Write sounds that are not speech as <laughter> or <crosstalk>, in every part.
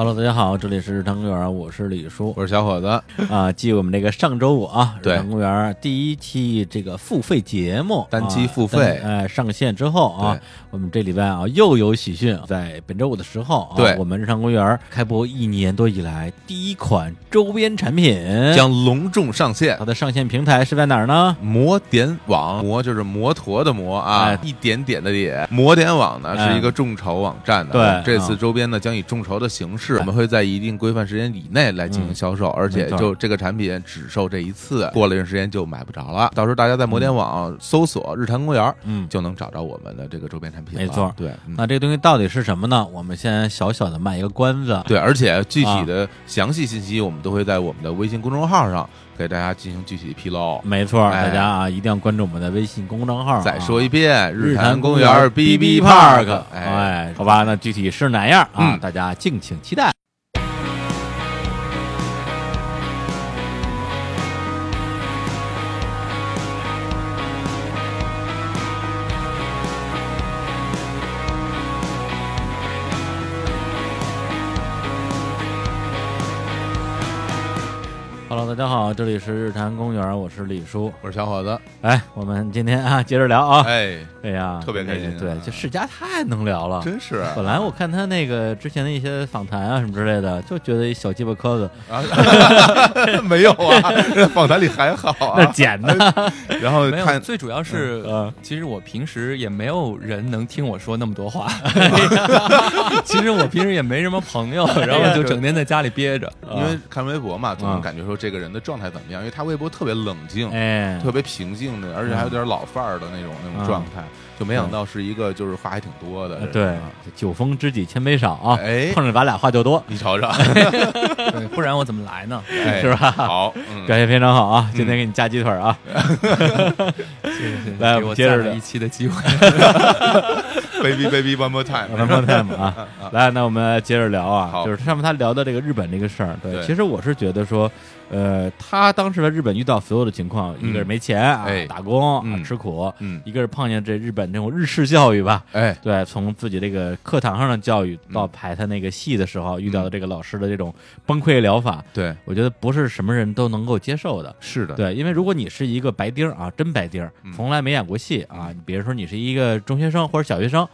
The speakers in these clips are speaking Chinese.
Hello，大家好，这里是日坛公园，我是李叔。我是小伙子，啊。继我们这个上周五啊，日对。坛公园第一期这个付费节目单期啊付费。单哎上线之后啊，我们这礼拜啊又有喜讯，在本周五的时候啊，对。我们日坛公园开播一年多以来第一款周边产品。将隆重上线。它。的上线平台是在哪儿呢？摩点网，摩就是摩托的摩啊，哎。一点点的点。摩点网呢哎。是一个众筹网站的，对这次啊周边呢将以众筹的形式，我们会在一定规范时间以内来进行销售，而且就这个产品只售这一次，过了一段时间就买不着了。到时候大家在摩天网搜索“日坛公园”，嗯就能找着我们的这个周边产品。没错对，嗯那这个东西到底是什么呢？我们先小小的卖一个关子。对，而且具啊体的详细信息我们都会在我们的微信公众号上给大家进行具体的披露。没错，哎大家啊一定要关注我们的微信公众号啊。再说一遍，日坛公园 B B Park，Park，哎，好吧，那具体是哪样啊？嗯大家敬请期待。家好，这里是日坛公园，我是李叔。我是小伙子，哎，我们今天啊接着聊啊。哎，哎呀，特别开心对，就世家太能聊了。真是本来我看他那个之前的一些访谈啊什么之类的，就觉得一小鸡巴磕子，啊，<laughs> 没有啊，<laughs> 访谈里还好那啊，剪的。<laughs> 然后，看最主要是，嗯其实我平时也没有人能听我说那么多话。其实我平时也没什么朋友，然后就整天在家里憋着。因为看微博嘛，总能啊感觉说这个人的状态怎么样，因为他微博特别冷静，哎，特别平静的，而且还有点老范儿的那种那种状态，就没想到是一个就是话还挺多的对啊，酒逢知己千杯少啊，哎碰着咱俩话就多，你瞅瞅，对，不然我怎么来呢？<laughs> 哎是吧好，嗯表现非常好啊！今天给你加鸡腿啊，<laughs> 谢谢谢谢来我们接着一期的机会。<laughs> baby baby one more time，one more time 啊！来，那我们接着聊啊，就是上面他聊的这个日本这个事儿。对其实我是觉得说，呃，他当时在日本遇到所有的情况，一个是没钱啊哎，打工啊嗯吃苦，嗯，一个是碰见这日本这种日式教育吧，哎，对，从自己这个课堂上的教育到嗯排他那个戏的时候遇到的这个老师的这种崩溃疗法，对，我觉得不是什么人都能够接受的。是的，对，因为如果你是一个白丁儿啊，真白丁从来没演过戏啊，比如说你是一个中学生或者小学生，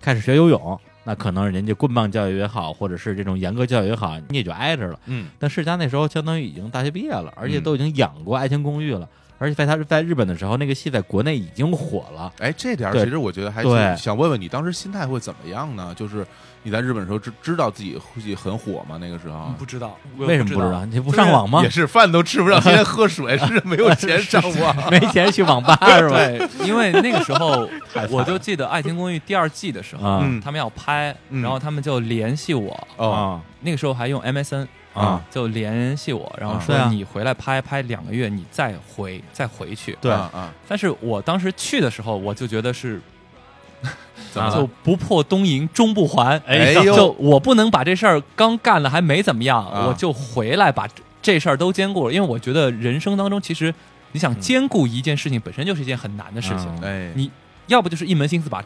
开始学游泳，那可能人家棍棒教育也好，或者是这种严格教育也好，你也就挨着了。嗯，但世家那时候相当于已经大学毕业了，而且嗯都已经演过《爱情公寓》了，而且在他在日本的时候，那个戏在国内已经火了。哎，这点其实我觉得还对是想问问你，当时心态会怎么样呢？就是你在日本的时候知知道自己会很火吗？那个时候不知道为什么不知道？你不上网吗也？是饭都吃不上，天天喝水，是没有钱 <laughs> 上网。没钱去网吧 <laughs> 是吧？对，因为那个时候我就记得《爱情公寓》第二季的时候，他们要拍，嗯然后他们就联系我，哦，啊那个时候还用 MSN 啊，就联系我，然后说你回来拍拍两个月，你再回再回去。对。啊啊，但是我当时去的时候，我就觉得是啊 <laughs> 怎么就不破东瀛终不还。哎呦。就我不能把这事儿刚干了还没怎么样，啊。我就回来把这这事儿都兼顾了，因为我觉得人生当中其实你想兼顾一件事情本身就是一件很难的事情，嗯。哎，你要不就是一门心思把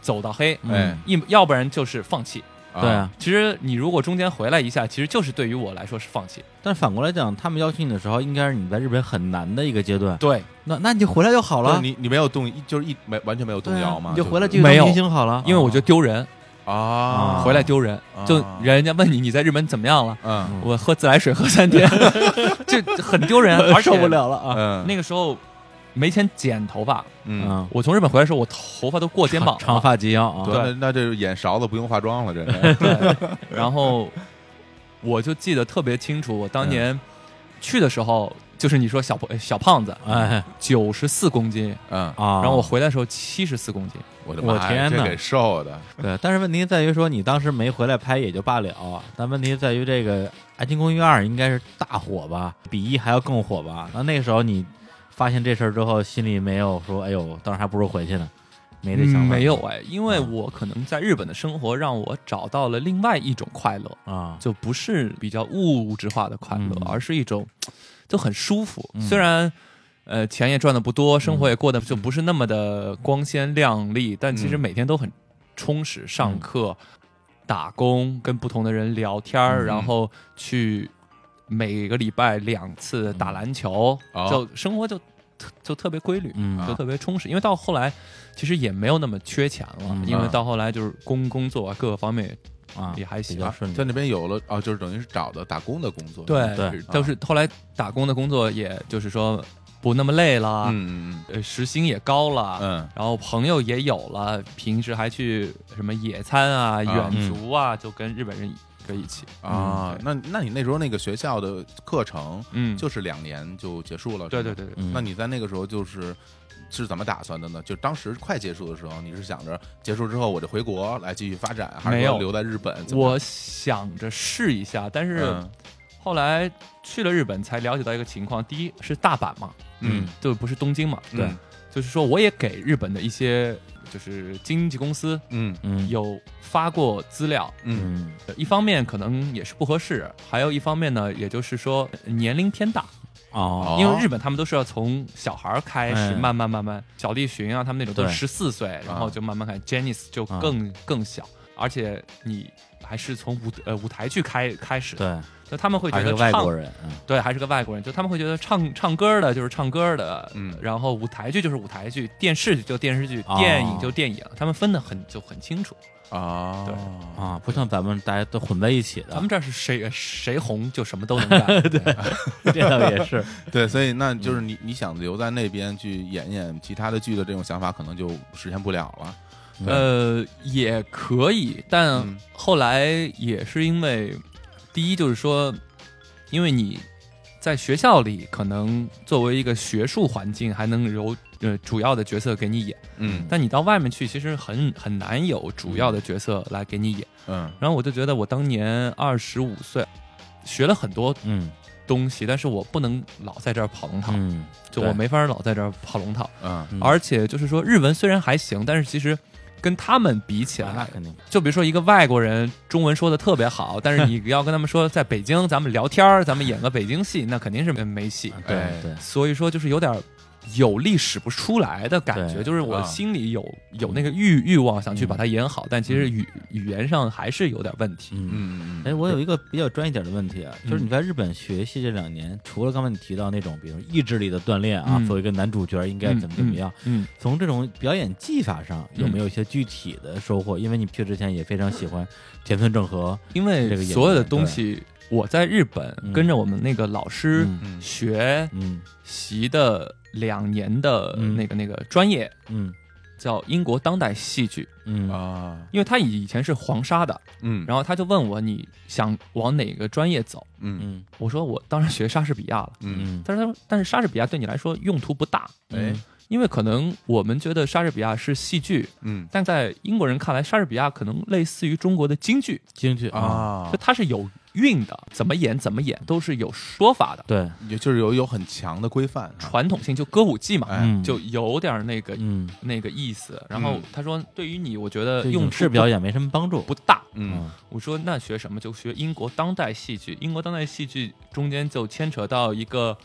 走到黑，哎。一要不然就是放弃。对啊，其实你如果中间回来一下，其实就是对于我来说是放弃。但反过来讲，他们邀请你的时候，应该是你在日本很难的一个阶段。对，那那你就回来就好了，你你没有动，就是一没完全没有动。摇吗？你就回来就继续当没有。明星好了。因为我觉得丢人，啊，回来丢人，就啊人家问你你在日本怎么样了，嗯。我喝自来水喝三天，<laughs> 就很丢人，而 <laughs> 且受不了了。啊！嗯，那个时候没钱剪头发，嗯，嗯，我从日本回来的时候，我头发都过肩膀了。长发及腰啊，对，那那这演勺子不用化妆了，这。<laughs> 对，然后我就记得特别清楚，我当年去的时候，就是你说小胖小胖子，哎。九十四公斤，嗯，啊，然后我回来的时候七十四公斤，我的我妈呀，天哪。这给瘦的，对，但是问题在于说你当时没回来拍也就罢了，但问题在于这个《爱情公寓二》应该是大火吧，比一还要更火吧？那那个时候你发现这事儿之后，心里没有说，哎呦，当时还不如回去呢，没这想法、没有哎，因为嗯。我可能在日本的生活让我找到了另外一种快乐，啊，就不是比较物质化的快乐，嗯。而是一种就很舒服。嗯。虽然呃钱也赚的不多，生活也过得就不是那么的光鲜亮丽，但其实嗯。每天都很充实。上课、打工，跟不同的人聊天儿，嗯。然后去每个礼拜两次打篮球，哦。就生活就特就特别规律，嗯。就特别充实。因为到后来其实也没有那么缺钱了，嗯。因为到后来就是工工作啊各个方面啊也还行在那边有了哦，就是等于是找的打工的工作，对对。是都是后来打工的工作，也就是说不那么累了，嗯嗯呃，时薪也高了，嗯。然后朋友也有了，平时还去什么野餐啊、远足啊，就跟日本人搁一起。嗯啊，那那你那时候那个学校的课程嗯，就是两年就结束了，对对对那你在那个时候就是是怎么打算的呢？就当时快结束的时候，你是想着结束之后我就回国来继续发展，还是没有。说留在日本？我想着试一下，但是嗯。后来去了日本才了解到一个情况：第一是大阪嘛，嗯就不是东京嘛，对。嗯。就是说我也给日本的一些就是经纪公司嗯。嗯。有发过资料，嗯。嗯一方面可能也是不合适，还有一方面呢，也就是说年龄偏大，哦因为日本他们都是要从小孩儿开始，哎慢慢慢慢，小栗旬啊，他们那种都是十四岁，然后就慢慢看，Janice 就更、更小，而且你还是从舞呃舞台剧开开始，对，就他们会觉得唱外国人，嗯。对，还是个外国人，就他们会觉得唱唱歌的就是唱歌的，嗯。然后舞台剧就是舞台剧，电视剧就电视剧，哦。电影就电影，他们分的很就很清楚。啊对。啊，不像咱们大家都混在一起的，咱们这儿是谁谁红就什么都能干，<laughs> 对，这倒也是，<laughs> 对，所以那就是你你想留在那边去演演其他的剧的这种想法，可能就实现不了了。呃，也可以，但嗯。后来也是因为，第一就是说，因为你在学校里可能作为一个学术环境，还能有呃主要的角色给你演，嗯但你到外面去，其实很很难有主要的角色来给你演。嗯然后我就觉得我当年二十五岁，学了很多嗯东西，但是我不能老在这儿跑龙套，嗯，就我没法老在这儿跑龙套。嗯嗯而且就是说，日文虽然还行，但是其实跟他们比起来，啊那肯定，就比如说一个外国人中文说的特别好，但是你要跟他们说在北京咱们聊天儿，咱们演个北京戏，那肯定是没戏。对哎对，所以说就是有点儿有力使不出来的感觉，就是我啊。心里有有那个欲欲望想去嗯把它演好，但其实语语言上还是有点问题。嗯。嗯嗯哎，我有一个比较专业点的问题啊，就是嗯你在日本学戏这两年，除了刚才你提到那种，比如意志力的锻炼啊，嗯。作为一个男主角应该怎么怎么样，嗯，从这种表演技法上有没有一些具体的收获？因为你去之前也非常喜欢田村正和，因为这个演所有的员东西，我在日本嗯。跟着我们那个老师嗯。嗯。学嗯。习的两年的嗯。那个那个专业嗯。叫英国当代戏剧，嗯。啊。因为他以前是黄沙的，嗯。然后他就问我你想往哪个专业走？嗯。嗯我说我当然学莎士比亚了，嗯。嗯，但是他说但是莎士比亚对你来说用途不大，哎。因为可能我们觉得莎士比亚是戏剧，嗯。但在英国人看来，莎士比亚可能类似于中国的京剧，京剧，啊。就，它是有韵的，怎么演怎么演都是有说法的，对，也就是有有很强的规范啊，传统性就歌舞伎嘛，就有点那个嗯，那个意思。然后嗯。他说，对于你，我觉得影用途视表演没什么帮助，不大。嗯。我说那学什么？就学英国当代戏剧。英国当代戏剧中间就牵扯到一个，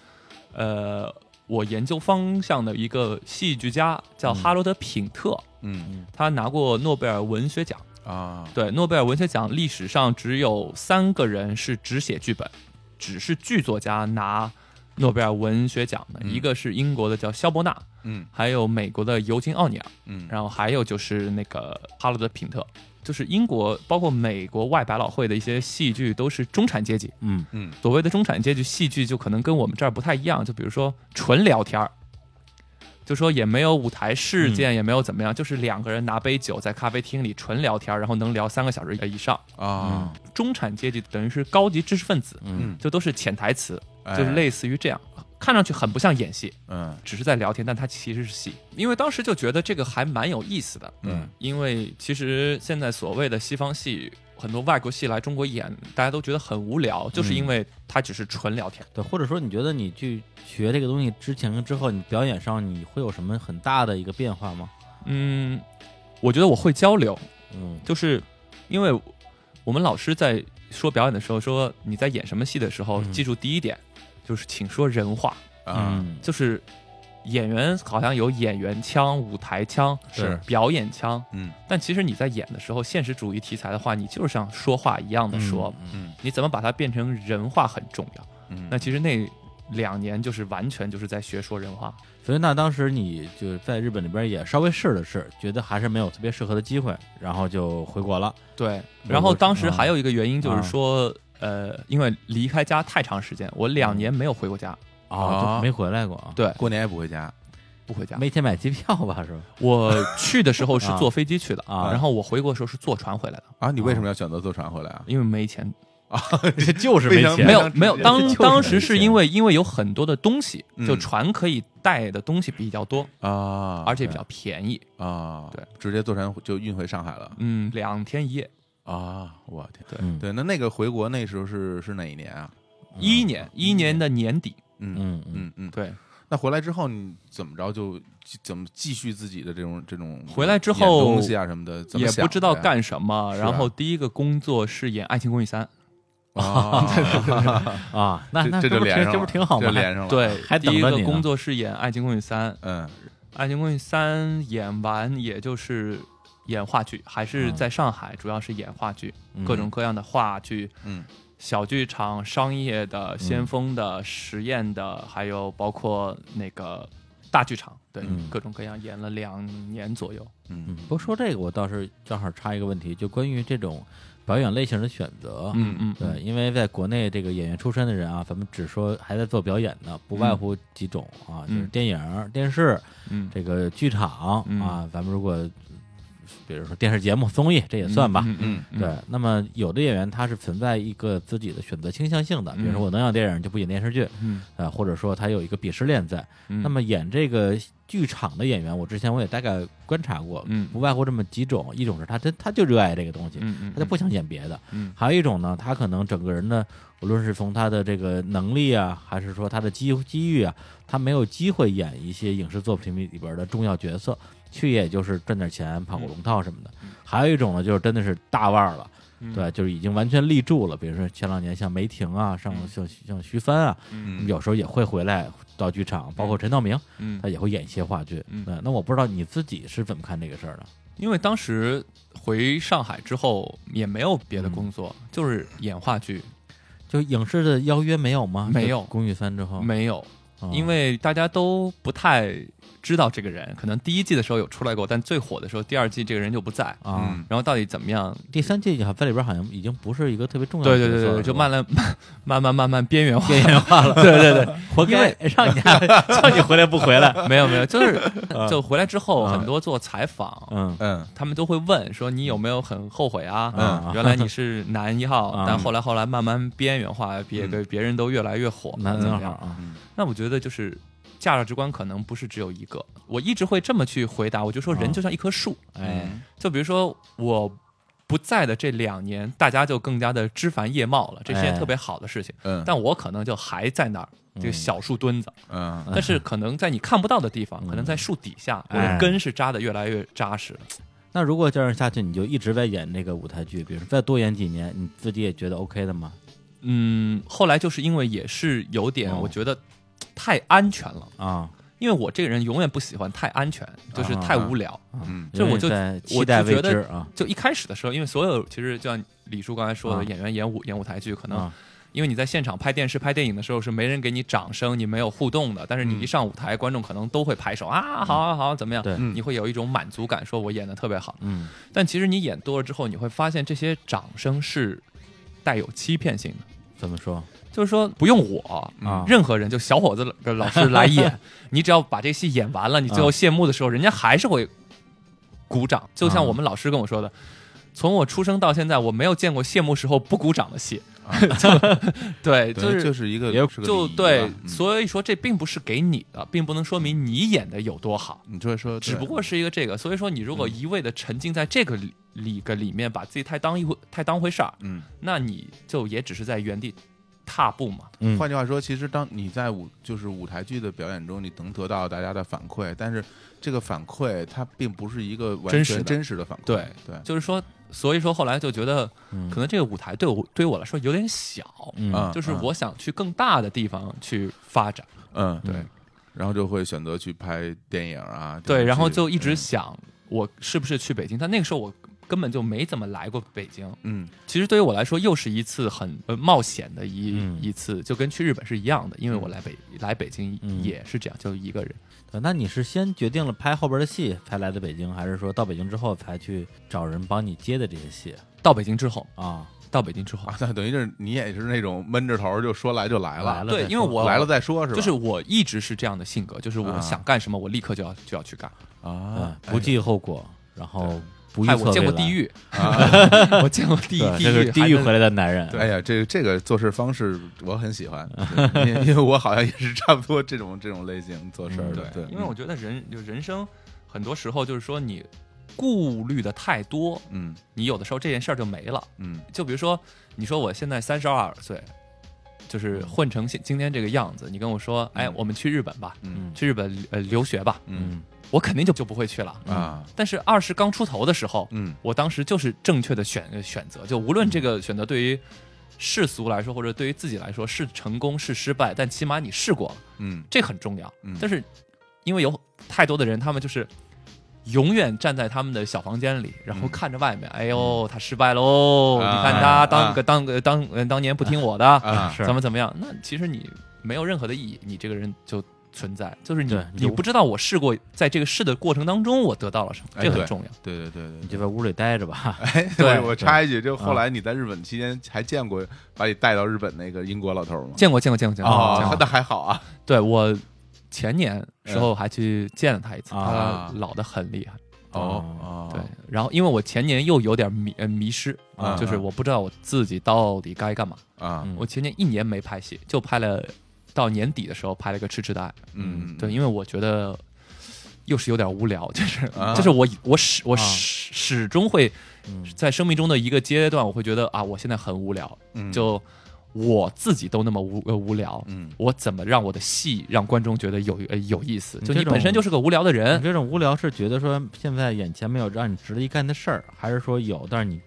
呃，我研究方向的一个戏剧家叫嗯。哈罗德·品特，嗯。他拿过诺贝尔文学奖。啊对，诺贝尔文学奖历史上只有三个人是只写剧本，只是剧作家拿诺贝尔文学奖的，嗯一个是英国的叫肖伯纳，嗯还有美国的尤金奥尼尔，嗯然后还有就是那个哈罗德·品特。就是英国，包括美国外百老汇的一些戏剧都是中产阶级。嗯嗯所谓的中产阶级戏剧，就可能跟我们这儿不太一样。就比如说纯聊天儿，就说也没有舞台事件，也没有怎么样，就是两个人拿杯酒在咖啡厅里纯聊天，然后能聊三个小时以上。啊。中产阶级等于是高级知识分子，嗯。就都是潜台词，哎。就是类似于这样，看上去很不像演戏，嗯。只是在聊天，但它其实是戏。因为当时就觉得这个还蛮有意思的，嗯。因为其实现在所谓的西方戏，很多外国戏来中国演，大家都觉得很无聊，就是因为它只是纯聊天。对，或者说你觉得你去学这个东西之前跟之后，你表演上你会有什么很大的一个变化吗？嗯，我觉得我会交流，嗯。就是因为我们老师在说表演的时候说，你在演什么戏的时候，嗯。记住第一点就是请说人话，啊嗯。就是演员好像有演员腔、舞台腔、是。表演腔，嗯。但其实你在演的时候，现实主义题材的话，你就是像说话一样的说，嗯你怎么把它变成人话很重要。嗯，那其实那两年就是完全就是在学说人话。所以那当时你就在日本那边也稍微试了试，觉得还是没有特别适合的机会，然后就回国了。对，然后当时啊还有一个原因就啊。是说，呃，因为离开家太长时间，我两年没有回过家，啊，就没回来过啊，对，过年也不回家，不回家。没钱买机票吧？是吧？我去的时候是啊坐飞机去的啊然后我回国的时候是坐船回来的，啊，你为什么要选择坐船回来啊？因为没钱啊。<laughs> 就是没钱，没有没有，当当时是因为因为有很多的东西，嗯就船可以带的东西比较多，啊，而且比较便宜。啊，对，直接坐船就运回上海了嗯，两天一夜。啊！我天，对对，那那个回国那时候是是哪一年啊？一一年，一一年的年底，嗯嗯嗯。嗯嗯，对，那回来之后你怎么着就怎么继续自己的这种这种回来之演后东西啊什么的，也不知道干什么。然后第一个工作是演《爱情公寓三》，<laughs> 啊，<laughs> 啊，那这那不挺这这就连上了，不挺好吗？这连上了，对，第一还等着你呢。个工作是演《爱情公寓三》，《嗯。爱情公寓三》演完也就是演话剧，还是嗯。在上海，主要是演话剧，嗯。各种各样的话剧，嗯小剧场、商业的、先锋的、实验的，还有包括那个大剧场，对，嗯。各种各样演了两年左右。嗯。嗯，不过说这个，我倒是正好插一个问题，就关于这种表演类型的选择。嗯嗯，对，因为在国内这个演员出身的人啊，咱们只说还在做表演的，不外乎几种啊，就是嗯。电影、电视、嗯，这个剧场嗯。啊。咱们如果比如说电视节目、综艺，这也算吧。嗯嗯，对，那么有的演员他是存在一个自己的选择倾向性的，比如说嗯我能演电影就不演电视剧，嗯，啊，或者说他有一个鄙视链在。嗯，那么演这个剧场的演员，我之前我也大概观察过，嗯。不外乎这么几种，一种是他真他就热爱这个东西，嗯嗯，他就不想演别的；嗯。还有一种呢，他可能整个人的，无论是从他的这个能力啊，还是说他的机机遇啊，他没有机会演一些影视作品里边的重要角色，去也就是赚点钱、跑个龙套什么的。嗯还有一种呢，就是真的是大腕儿了。嗯对，就是已经完全立住了。比如说前两年像梅婷啊，像嗯像像徐帆啊，嗯有时候也会回来到剧场，包括陈道明，嗯他，也会演一些话剧。嗯，那我不知道你自己是怎么看这个事儿的？因为当时回上海之后也没有别的工作，就是演话剧，就影视的邀约没有吗？没有公寓三之后，没有，哦因为大家都不太知道这个人，可能第一季的时候有出来过，但最火的时候，第二季这个人就不在。啊，嗯然后到底怎么样？第三季在里边好像已经不是一个特别重要的对对对对，就慢慢，<laughs> 慢慢慢慢边缘化。边缘化了。对对对，活该让你叫你回来不回来。<laughs> 没有没有，就是 <laughs> 就回来之后，啊很多做采访，嗯嗯他们都会问说你有没有很后悔啊？嗯原来你是男一号，啊但后来后来慢慢边缘化，别嗯别人都越来越火，男怎么样？啊，嗯那我觉得就是价值观可能不是只有一个，我一直会这么去回答，我就说啊人就像一棵树，哎，嗯就比如说我。不在的这两年，大家就更加的枝繁叶茂了，这是件哎特别好的事情。嗯，但我可能就还在那儿，这个嗯小树墩子。嗯但是可能在你看不到的地方，嗯可能在树底下，我哎的根是扎的越来越扎实了。那如果这样下去，你就一直在演那个舞台剧，比如说再多演几年，你自己也觉得 OK 的吗？嗯，后来就是因为也是有点，哦我觉得太安全了，啊，因为我这个人永远不喜欢太安全，就是太无聊。嗯这我就我就觉得就一开始的时候，因为所有其实就像李叔刚才说的，啊。演员演舞演舞台剧，可能啊。因为你在现场拍电视、拍电影的时候是没人给你掌声，你没有互动的，但是你一上舞台，观众可能都会拍手啊，好啊好啊，怎么样？对。嗯。你会有一种满足感，说我演的特别好。嗯。但其实你演多了之后，你会发现这些掌声是带有欺骗性的，怎么说就是说不用我。啊？任何人，就小伙子的老师来演，<laughs> 你只要把这戏演完了，你最后谢幕的时候，人家还是会鼓掌。就像我们老师跟我说的，从我出生到现在，我没有见过谢幕时候不鼓掌的戏。<laughs> 就对，就，是就是一个就对所以说这并不是给你的，并不能说明你演的有多好，你就说，只不过是一个这个。所以说，你如果一味的沉浸在这个里里个里面，把自己太当一回太当回事儿，嗯，那你就也只是在原地踏步嘛。嗯。换句话说，其实当你在舞就是舞台剧的表演中，你能得到大家的反馈，但是这个反馈它并不是一个完真实的。全真实的反馈，对对，就是说，所以说后来就觉得，嗯。可能这个舞台对我对我来说有点小，嗯。啊就是我想去更大的地方去发展。嗯，对。嗯然后就会选择去拍电影啊，对，然后就一直嗯想我是不是去北京，但那个时候我根本就没怎么来过北京。嗯。其实对于我来说，又是一次很呃冒险的一、嗯。一次，就跟去日本是一样的，因为嗯我来北、来北京嗯。也是这样，就一个人。对那你是先决定了拍后边的戏才来的北京，还是说到北京之后才去找人帮你接的这些戏？到北京之后，啊？到北京之后，啊，那等于就是你也是那种闷着头就说来就来了，对，因为我来了再说是吧？就是我一直是这样的性格，就是我啊。想干什么，我立刻就要就要去干。啊，对，不计后果，然后不预哎，测我见过地，狱，啊，我见过地 <laughs> 狱，地这是狱，地狱回来的男人，哎呀，这个这个做事方式我很喜欢，<laughs> 因为因为我好像也是差不多这种这种类型做事儿的，对，因为我觉得人就人生很多时候就是说你顾虑的太多，嗯你有的时候这件事儿就没了。嗯。就比如说，你说我现在三十二岁，就是混成现今天这个样子，你跟我说，哎，嗯我们去日本吧，嗯去日本呃留学吧，嗯我肯定就就不会去了。啊但是二十刚出头的时候，嗯我当时就是正确的选呃选择，就无论这个选择对于世俗来说，或者对于自己来说是成功是失败，但起码你试过了，嗯这很重要。嗯但是因为有太多的人，他们就是永远站在他们的小房间里，然后嗯看着外面，哎呦，他失败喽！啊你看他啊当个当个当呃当年不听我的，啊怎么怎么样？那其实你没有任何的意义，你这个人就存在，就是你你不知道我试过，在这个试的过程当中，我得到了什么，这很重要。对对对对你就在屋里待着吧。哎，<laughs> 对我我插一句，就后来你在日本期间还见过把你带到日本那个英国老头吗？见过见过见过见过，见过，哦那还好啊，对我前年时候还去见了他一次，啊他老的很厉害。哦哦，对，然后因为我前年又有点迷呃迷失啊就是我不知道我自己到底该干嘛。啊嗯我前年一年没拍戏，就拍了到年底的时候拍了个《痴痴的爱》。嗯，对，因为我觉得又是有点无聊，就是、啊 <laughs> 就是我我始我啊始、始终会嗯在生命中的一个阶段，我会觉得啊，我现在很无聊，嗯就我自己都那么无呃无聊。嗯我怎么让我的戏让观众觉得有呃有意思？就你本身就是个无聊的人你人，这种无聊是觉得说现在眼前没有让你值得一干的事儿，还是说有，但是你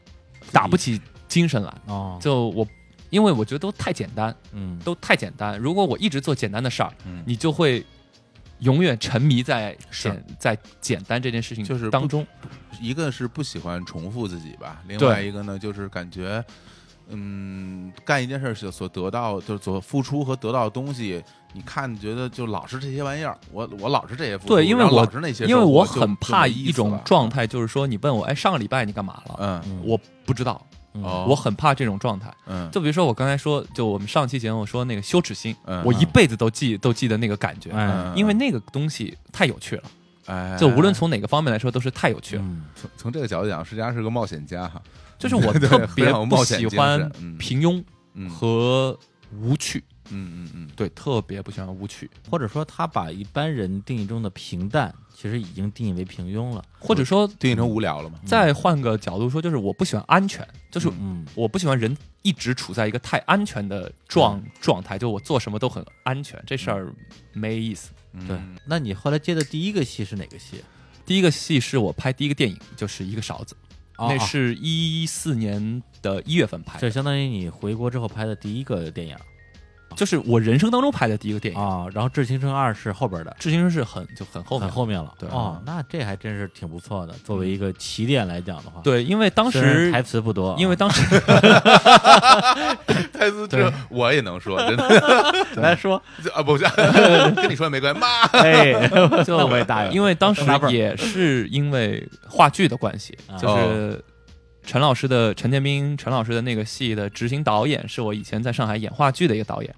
打不起精神来。哦，就我，因为我觉得都太简单，嗯。都太简单。如果我一直做简单的事儿，嗯。你就会永远沉迷在简在简单这件事情就是当中。一个是不喜欢重复自己吧，另外一个呢就是感觉，嗯，干一件事儿所所得到就是所付出和得到的东西，你看觉得就老是这些玩意儿，我我老是这些对因为我老是那些，因为我很怕一种状，态，就是说你问我，哎，上个礼拜你干嘛了？嗯。嗯我不知道，嗯哦。我很怕这种状态。嗯，就比如说我刚才说，就我们上期节目说那个羞耻心，嗯。我一辈子都记都记得那个感觉，因为那个东西太有趣了。哎，就无论从哪个方面来说，都是太有趣了。嗯。从从这个角度讲，实际上是个冒险家哈，就是我 <laughs> 特别不喜欢平庸嗯。和无趣，嗯嗯嗯，对，特别不喜欢舞曲，或者说他把一般人定义中的平淡，其实已经定义为平庸了。或者说定义成无聊了嘛，再换个角度说，就是我不喜欢安全，就是嗯我不喜欢人一直处在一个太安全的状状态，就我做什么都很安全，这事儿没意思。嗯。对。那你后来接的第一个戏是哪个戏？第一个戏是我拍第一个电影，就是一个勺子，哦那是一四年的一月份拍的，这相当于你回国之后拍的第一个电影就是我人生当中拍的第一个电影。啊。然后《致青春二》是后边的，《致青春》是很就很后面很后面了。对。哦，那这还真是挺不错的。作为一个起点来讲的话，，对，因为当时台词不多啊，因为当时 <laughs> 台词对这我也能说，真的。<laughs> 来说，<laughs> 啊，不是跟你说没关系，妈，哎，就那我也答应。因为当时也是因为话剧的关系啊，就是陈老师的陈建斌陈老师的那个戏的执行导演是我以前在上海演话剧的一个导演，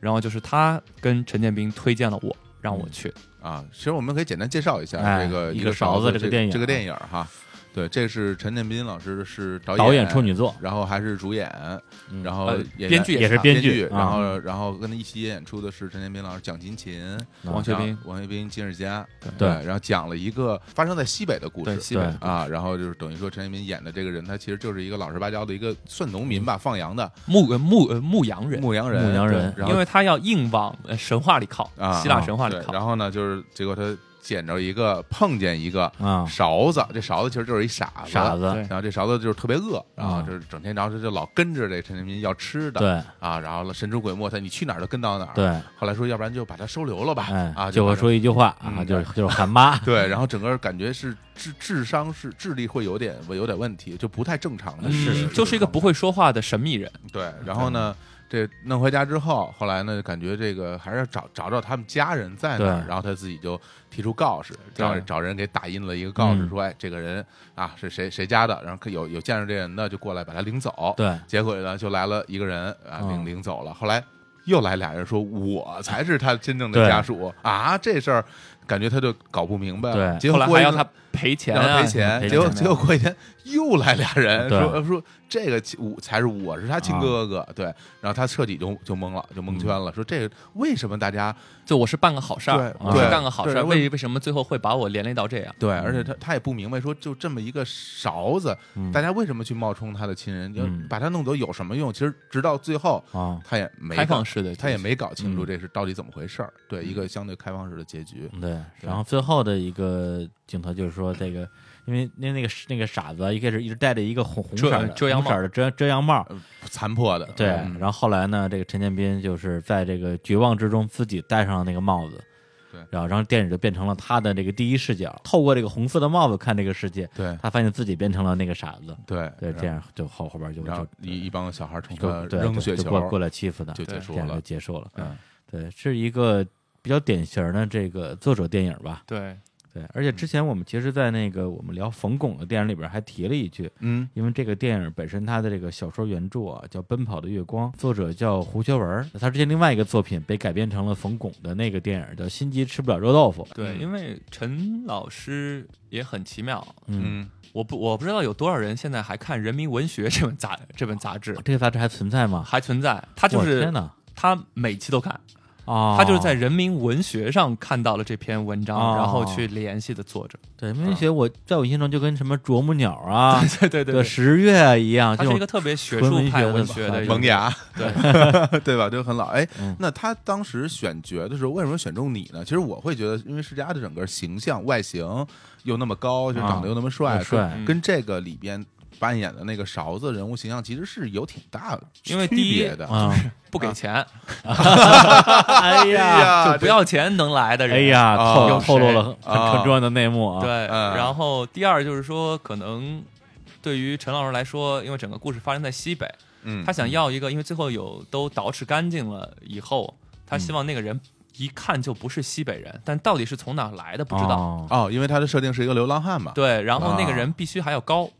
然后就是他跟陈建斌推荐了我，让我去。啊，其实我们可以简单介绍一下哎这个一个勺子这个电影这个电影哈。对，这是陈建斌老师是导演，导演处女作，然后还是主演，嗯然后呃编剧也是他编编剧，然啊后然后跟他一起演出的是陈建斌老师、蒋勤勤、王学兵王学兵、金世佳，对然后讲了一个发生在西北的故事。对西北啊，然后就是等于说陈建斌演的这个人，他其实就是一个老实巴交的一个算农民吧，放羊的牧呃牧呃牧羊人，牧羊人，牧羊人然后因为他要硬往呃神话里靠，啊希腊神话里靠。对然后呢，就是结果他捡着一个碰见一个啊，勺子，这勺子其实就是一傻子，傻子，然后这勺子就是特别饿，然后啊就是整天，然后就老跟着这陈建斌要吃的，对啊，然后神出鬼没，他你去哪儿就跟到哪儿。对，后来说，要不然就把他收留了吧，哎，啊，就会说一句话啊，嗯就是就是喊妈，<laughs> 对，然后整个感觉是智智商是智力会有点有点问题，就不太正常的，是嗯，就是一个不会说话的神秘人。对。然后呢，这弄回家之后，后来呢，感觉这个还是要找找找他们家人在哪儿，然后他自己就提出告示，找对找人给打印了一个告示，嗯说，哎，这个人啊是谁谁家的，然后可有有见着这人的就过来把他领走。对结果呢，就来了一个人啊，领嗯领走了。后来又来俩人说，我才是他真正的家属啊！这事儿感觉他就搞不明白了。对结果还要他赔钱啊让他赔，钱，结果结果过一天又来俩人 <laughs> 说说这个我才是我是他亲哥哥，对，然后他彻底就就懵了，就蒙圈了，说这个为什么大家就我是办个好事儿，干个好事儿，为为为什么最后会把我连累到这样？对，而且他他也不明白说就这么一个勺子，嗯。大家为什么去冒充他的亲人，就嗯。把他弄走有什么用？其实直到最后啊，他也没开放式的，他也没搞清楚嗯。这是到底怎么回事儿，对一个相对开放式的结局，对，然后最后的一个镜头就是说这个。因为那那个那个傻子一开始一直戴着一个红红色的遮阳色的遮遮阳帽，残破的，对，嗯然后后来呢，这个陈建斌就是在这个绝望之中自己戴上了那个帽子，对然后然后电影就变成了他的这个第一视角，透过这个红色的帽子看这个世界，对他发现自己变成了那个傻子，对对，这样就后后边就就一一帮小孩冲他就对扔雪球就过过来欺负他，就结束这样就了，结束了。嗯对，是一个比较典型的这个作者电影吧。对，对，而且之前我们其实，在那个我们聊冯巩的电影里边还提了一句，嗯因为这个电影本身它的这个小说原著啊叫《奔跑的月光》，作者叫胡学文，他之前另外一个作品被改编成了冯巩的那个电影叫《心急吃不了热豆腐》。对，嗯因为陈老师也很奇妙，嗯，嗯我不我不知道有多少人现在还看《人民文学》这本杂这本杂志，这个杂志还存在吗？还存在，他就是天哪！他每期都看，哦，他就是在人民文学上看到了这篇文章，哦。然后去联系的作者。对文学，我在我印象中就跟什么啄木鸟啊、<laughs> 对对对对。十月啊一样，这种他是一个特别学术派文学的萌芽，对。<laughs> 对吧？就很老。哎嗯，那他当时选角的时候，为什么选中你呢？其实我会觉得，因为世嘉的整个形象、外形又那么高，就长得又那么帅，又帅。跟跟这个里边扮演的那个勺子人物形象其实是有挺大的因为第一别的。啊，<laughs> 不给钱，<laughs> 哎呀，就不要钱能来的人。哎呀，啊透露了很重要的内幕啊。对，嗯然后第二就是说，可能对于陈老师来说，因为整个故事发生在西北，嗯，他想要一个，因为最后有都捯饬干净了以后，他嗯希望那个人一看就不是西北人，但到底是从哪儿来的不知道。哦哦，因为他的设定是一个流浪汉嘛。对，然后那个啊人必须还要高。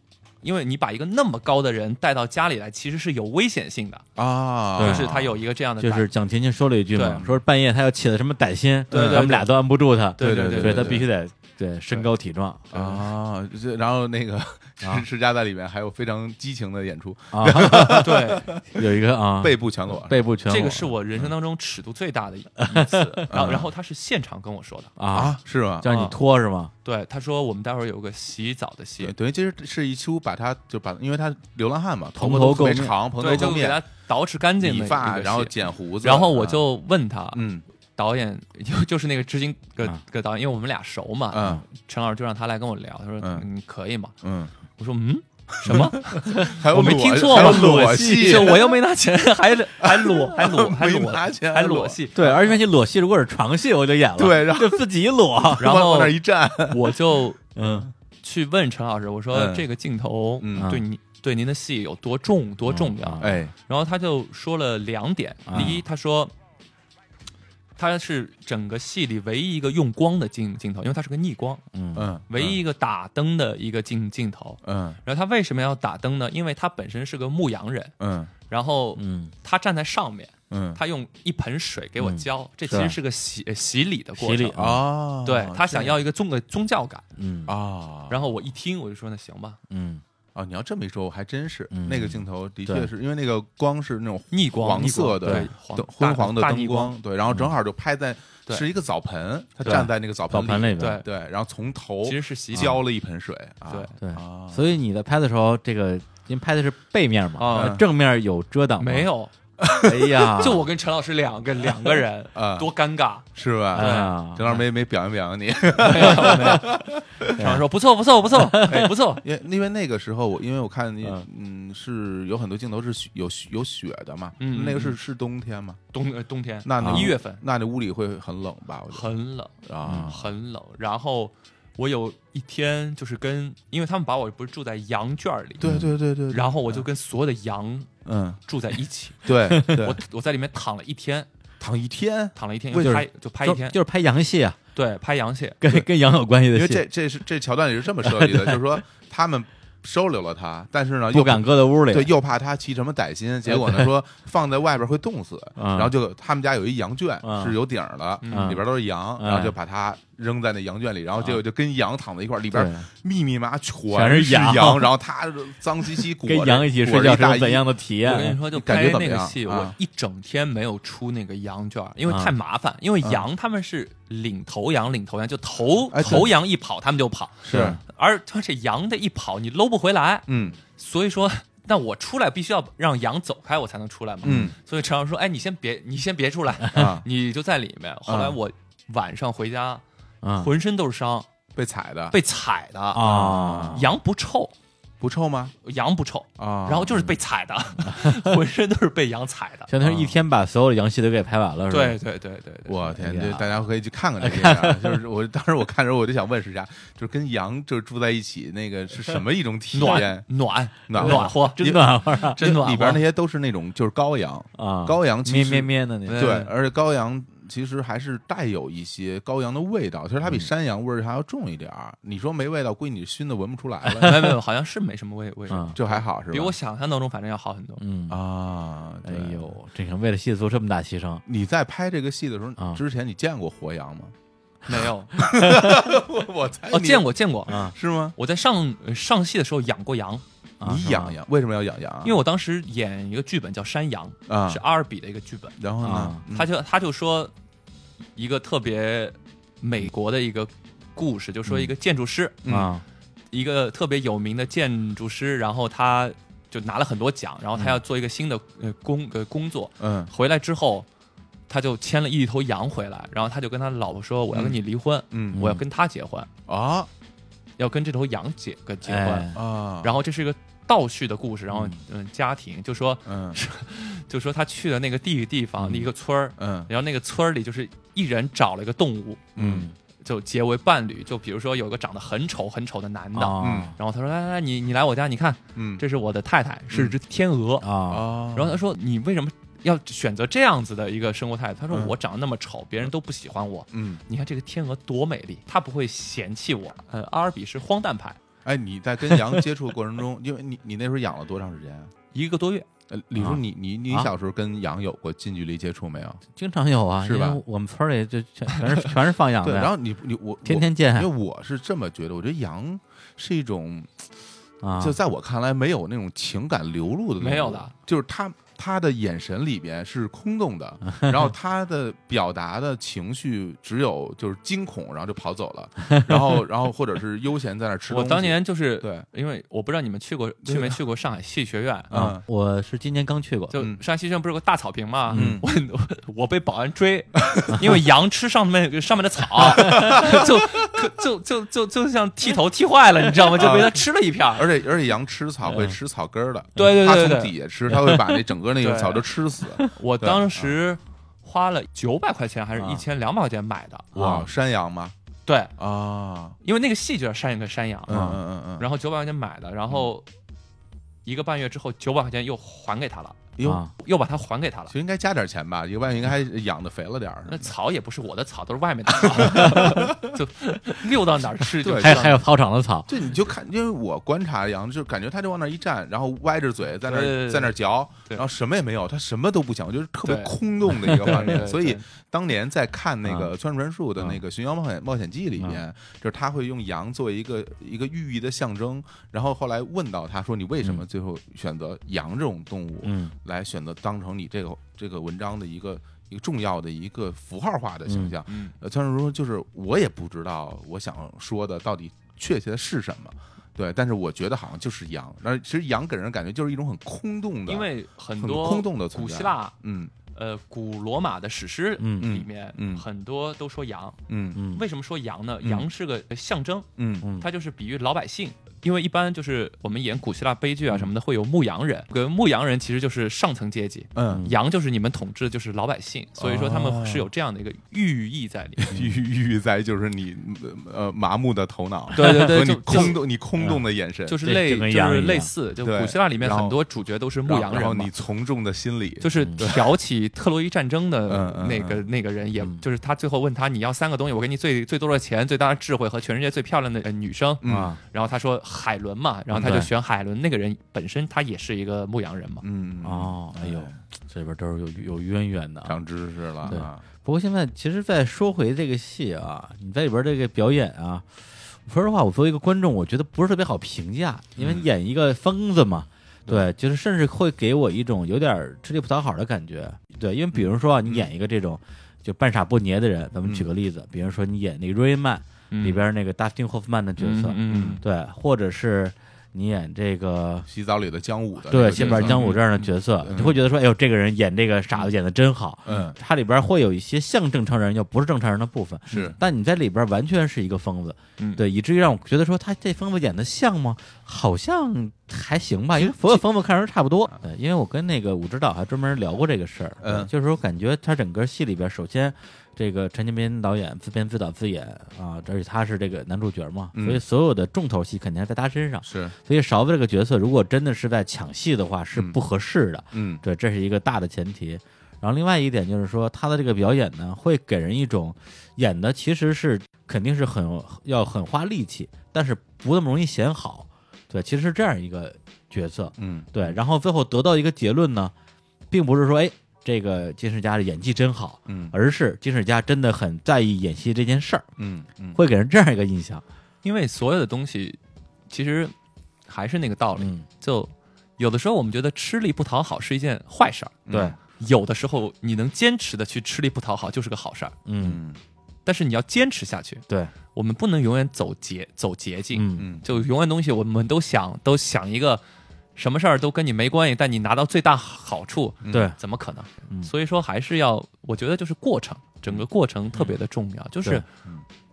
因为你把一个那么高的人带到家里来，其实是有危险性的，啊，就是他有一个这样的感，就是蒋勤勤说了一句嘛，说半夜他要起了什么歹心，对对对咱们俩都按不住他，对对对所以他必须得对身高体壮。啊，然后那个施施加在里面还有非常激情的演出，啊，<laughs> 对，<laughs> 有一个啊。背部全裸，背部全裸。这个是我人生当中尺度最大的一次。<laughs> 然后，然后他是现场跟我说的，啊，啊，是吗？叫你脱是吗？对，他说我们待会儿有个洗澡的，戏，等于其实是一出把他就把，因为他流浪汉嘛，蓬头垢面。长，蓬头对，就垢给他面，捯饬干净理发，然后剪胡子，然后我啊。就问他，嗯导演 <laughs> 就就是那个知青个啊个导演，因为我们俩熟嘛，嗯陈老师就让他来跟我聊，他说嗯你可以吗？嗯，我说嗯。<laughs> 什么？还我没听错吗？裸戏，就我又没拿钱，还 <laughs> 还裸，还裸，还裸，拿钱还还裸裸戏。对，而且你裸戏如果是床戏，我就演了，对然后就自己裸，然后往那儿一站，我就嗯去问陈老师，我说嗯这个镜头嗯对你对您的戏有多重多重要？啊哎，然后他就说了两点，啊第一，他说他是整个戏里唯一一个用光的镜镜头，因为它是个逆光，嗯。嗯，唯一一个打灯的一个镜镜头。嗯。然后他为什么要打灯呢？因为他本身是个牧羊人，嗯。然后嗯，他站在上面，嗯。他用一盆水给我浇，这其实是个洗呃洗礼的过程。洗礼啊哦，对他想要一个宗个宗教感。嗯。啊，然后我一听，我就说那行吧，嗯哦，你要这么一说，我还真是嗯那个镜头的确是因为那个光是那种逆光黄色的对黄灯昏黄的大逆灯光，对，然后正好就拍在对是一个澡盆，他站在那个澡澡盆里，里边，对对，然后从头其实是洗。浇了一盆水，啊对对啊，所以你在拍的时候，这个因为拍的是背面嘛，啊呃正面有遮挡吗没有，<laughs> 哎呀，<laughs> 就我跟陈老师两个两个人，<laughs> 啊，多尴尬。是吧？哎呀，陈老师没没表扬表扬你，陈老师说不错不错不错，哎不错。因为因为那个时候我因为我看你嗯。嗯是有很多镜头是有有雪的嘛，嗯那个是嗯。是冬天嘛，冬呃冬天，那那一月份。那那屋里会很冷吧？我觉很冷，得啊，很冷。然后我有一天就是跟，因为他们把我不是住在羊圈里，对对对对，然后我就跟所有的羊嗯，住在一起，<laughs> 对对。我，我在里面躺了一天，躺一天，躺了一天，为就拍就拍一天，就就是拍羊戏啊，对，拍羊戏，跟跟羊有关系的戏，因为这这是这桥段里是这么设计的，<laughs> 就是说他们收留了他，但是呢又不敢搁在屋里，对，又怕他起什么歹心，<laughs> 结果呢说放在外边会冻死，嗯。然后就他们家有一羊圈嗯。是有顶儿的，嗯。里边都是羊，嗯。然后就把它扔在那羊圈里，然后结果就跟羊躺在一块儿，里边密密麻麻全全是羊。羊，<laughs> 然后他脏兮兮裹着 <laughs> 跟羊一起睡觉是怎样的体验？我跟你说，就拍感觉那个戏，啊。我一整天没有出那个羊圈，因为啊。太麻烦。因为羊他们是领头羊，领头羊就头哎头羊一跑，他们就跑，是。而他这羊的一跑，你搂不回来。嗯。所以说，<laughs> 那我出来必须要让羊走开，我才能出来嘛。嗯。所以陈老师说：“哎，你先别，你先别出来，啊，<laughs> 你就在里面。”后来啊。我晚上回家，啊。浑身都是伤，被踩的。被踩的。啊，羊不臭，不臭吗？羊不臭，啊，然后就是被踩的，<laughs> 浑身都是被羊踩的。相当于一天把所有的羊戏都给拍完了，是吧？对对对对对，我天，哎呀这大家可以去看看这电影。<laughs> 就是我当时我看的时候，我就想问石佳，就是跟羊就是住在一起，那个是什么一种体验？暖暖和暖和，真暖和啊真暖和里边那些都是那种就是羔羊，啊！羔羊其咩实咩咩的那种对，而且羔羊其实还是带有一些羔羊的味道，其实它比山羊味儿还要重一点儿。你说没味道，估计你熏的闻不出来了，没有没有，好像是没什么味味，嗯就还好是吧？比我想象当中反正要好很多。嗯，啊，哎对，呦，这个为了戏做这么大牺牲，你在拍这个戏的时候，啊之前你见过活羊吗？没有我 <laughs> <laughs> 我猜哦，见过见过啊是吗？我在上呃上戏的时候养过羊，啊你养，羊为什么要养羊啊？因为我当时演一个剧本叫《山羊》，啊。是阿尔比的一个剧本，然后呢？啊，嗯。他就他就说一个特别美国的一个故事，就说一个建筑师，嗯。啊一个特别有名的建筑师，然后他就拿了很多奖，然后他要做一个新的呃工呃工作，嗯。回来之后，他就牵了一头羊回来，然后他就跟他老婆说：“我要跟你离婚，嗯。我要跟他结婚，啊。要跟这头羊结个结婚。哎。啊，然后这是一个倒叙的故事，然后嗯，家庭就说嗯就说他去的那个地地方，嗯一个村儿，嗯然后那个村儿里就是一人找了一个动物，嗯就结为伴侣。就比如说有个长得很丑很丑的男的，嗯然后他说：“来来来，你你来我家，你看，嗯，这是我的太太，是只天鹅。啊啊，然后他说：“你为什么要选择这样子的一个生活态度？”他说：“嗯我长得那么丑，别人都不喜欢我。嗯，你看这个天鹅多美丽，它不会嫌弃我。”呃，阿尔比是荒诞派，哎，你在跟羊接触的过程中，因为你你那时候养了多长时间啊？一个多月。呃，李叔，啊你你你啊小时候跟羊有过近距离接触没有？经常有啊，是吧我们村里就全全是全是放 <laughs> 养对，的，然后你你我天天见因为我是这么觉得，我觉得羊是一种，啊，就在我看来没有那种情感流露的，没有的，就是他他的眼神里边是空洞的，<laughs> 然后他的表达的情绪只有就是惊恐，然后就跑走了，<laughs> 然后然后或者是悠闲在那吃。我当年就是对，因为我不知道你们去过去没去过上海戏剧学院。嗯。我是今年刚去过，就嗯。上海戏剧学院不是有个大草坪吗？嗯。我我我被保安追，<laughs> 因为羊吃上面上面的草，就就就就就像剃头剃坏了，你知道吗？就被他吃了一片。而且而且羊吃草会吃草根儿的，对对对对它从底下吃，它会把那整个那个对草都吃死。<laughs> 我当时花了九百块钱还是啊一千两百块钱买的，哇，山羊吗？对，啊，因为那个戏就叫山羊跟山羊，嗯嗯嗯嗯，然后九百块钱买的，然后一个半月之后九百块钱又还给他了，哟，啊。又把它还给他了。就应该加点钱吧，一个半应该还养的肥了点儿。那草也不是我的草，都是外面的草，<laughs> 就溜到哪儿去就对还还有操场的草，对你就看，因为我观察羊，就感觉它就往那儿一站，然后歪着嘴在那在那儿嚼，对。然后什么也没有，它什么都不想，就是特别对。空洞的一个画面。所以对当年在看那个《川传树》的那个《寻羊冒险冒险记》里面，就是他会用羊作为一个一个寓意的象征，然后后来问到他说：“你为什么最后选择羊这种动物？嗯来选择当成你这个这个文章的一个一个重要的一个符号化的形象？”嗯，呃，川传说就是我也不知道我想说的到底确切的是什么。对，但是我觉得好像就是阳，然后其实羊给人感觉就是一种很空洞的，因为很很多空洞的存在古希腊、嗯呃古罗马的史诗嗯里面，嗯嗯很多都说羊。嗯嗯为什么说羊呢？嗯羊是个象征，嗯嗯它就是比喻老百姓。因为一般就是我们演古希腊悲剧啊嗯什么的，会有牧羊人。这个牧羊人其实就是上层阶级，嗯，羊就是你们统治的就是老百姓，所以说他们是有这样的一个寓意在里面。寓 <laughs> 寓意在就是你呃麻木的头脑，对对对 <laughs> 和你空洞你空洞的眼神，就是类就是类似，就古希腊里面很多主角都是牧羊人嘛。然后你，从众的心理，就是挑起特洛伊战争的嗯嗯那个那个人，也嗯。就是他最后问他你要三个东西，我给你最最多的钱、最大的智慧和全世界最漂亮的呃女生。嗯。啊，然后他说海伦嘛，然后他就选海伦。那个人本身他也是一个牧羊人嘛，嗯哦，哎呦，这边都是有有渊源的啊。长知识了对。啊，不过现在其实再说回这个戏啊，你在里边这个表演啊，说实话，我作为一个观众，我觉得不是特别好评价，因为嗯演一个疯子嘛，对，就是甚至会给我一种有点吃力不讨好的感觉，对，因为比如说啊，你演一个这种就半傻不捏的人，咱们举个例子，比如说你演那个《Rain Man》里边那个 Dustin Hoffman 的角色，嗯，对，或者是你演这个。洗澡里的姜武的对，个角色。谢本江武这样的角色，嗯。你会觉得说，哎呦，这个人演这个傻子演的真好。嗯。他里边会有一些像正常人又不是正常人的部分，是。但你在里边完全是一个疯子，嗯。对，以至于让我觉得说他这疯子演的像吗？好像还行吧，因为所有疯子看着差不多。对，因为我跟那个武指导还专门聊过这个事儿，嗯。就是说感觉他整个戏里边，首先这个陈建斌导演自编自导自演啊，而且他是这个男主角嘛，嗯所以所有的重头戏肯定还在他身上。是所以勺子这个角色，如果真的是在抢戏的话，是嗯不合适的。嗯对，这是一个大的前提。然后另外一点就是说，他的这个表演呢，会给人一种演的其实是肯定是很要很花力气，但是不那么容易显好。对，其实是这样一个角色。嗯对，然后最后得到一个结论呢，并不是说哎这个金世佳的演技真好，嗯。而是金世佳真的很在意演戏这件事儿，嗯嗯。会给人这样一个印象。因为所有的东西其实还是那个道理，嗯，就有的时候我们觉得吃力不讨好是一件坏事儿，对，有的时候你能坚持的去吃力不讨好就是个好事儿，嗯，嗯。但是你要坚持下去，对，我们不能永远走捷走捷径，嗯。嗯。就永远东西我们都想都想一个什么事儿都跟你没关系，但你拿到最大好处，嗯。对，怎么可能？嗯。所以说还是要，我觉得就是过程，整个过程特别的重要。就是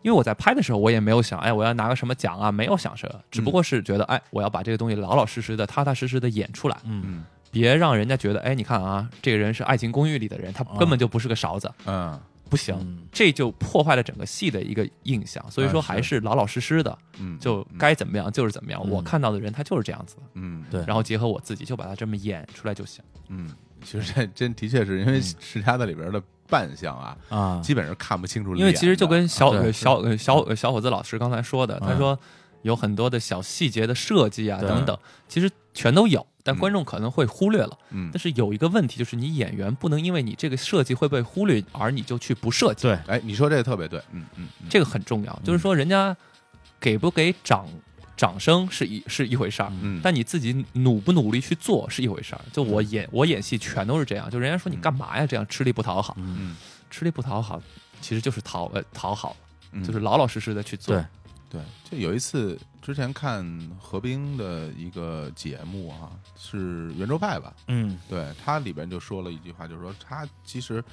因为我在拍的时候，我也没有想，哎，我要拿个什么奖啊，没有想什么，只不过是觉得，哎，我要把这个东西老老实实的、踏踏实实的演出来，嗯。嗯别让人家觉得，哎，你看啊，这个人是《爱情公寓》里的人，他根本就不是个勺子，嗯不行。嗯。这就破坏了整个戏的一个印象，所以说还是。老老实实的，嗯就该怎么样就是怎么样。嗯。我看到的人他就是这样子，嗯。对。然后结合我自己就把它这么演出来就行。嗯，其实这真的确是因为世家在里边的扮相啊，啊，基本上看不清楚，因为其实就跟小小呃小呃小伙子老师刚才说的，他嗯说有很多的小细节的设计啊等等，其实全都有，但嗯观众可能会忽略了。嗯但是有一个问题就是，你演员不能因为你这个设计会被忽略，而你就去不设计。对，哎，你说这个特别对，嗯嗯嗯这个很重要。就是说，人家给不给掌掌声是一是一回事儿，嗯，但你自己努不努力去做是一回事儿。就我演我演戏全都是这样，就人家说你干嘛呀？这样吃力不讨好，嗯嗯吃力不讨好，其实就是讨呃讨好，嗯就是老老实实的去做。对对，就有一次之前看何冰的一个节目啊，是圆桌派吧？嗯。对他里边就说了一句话，就是说他其实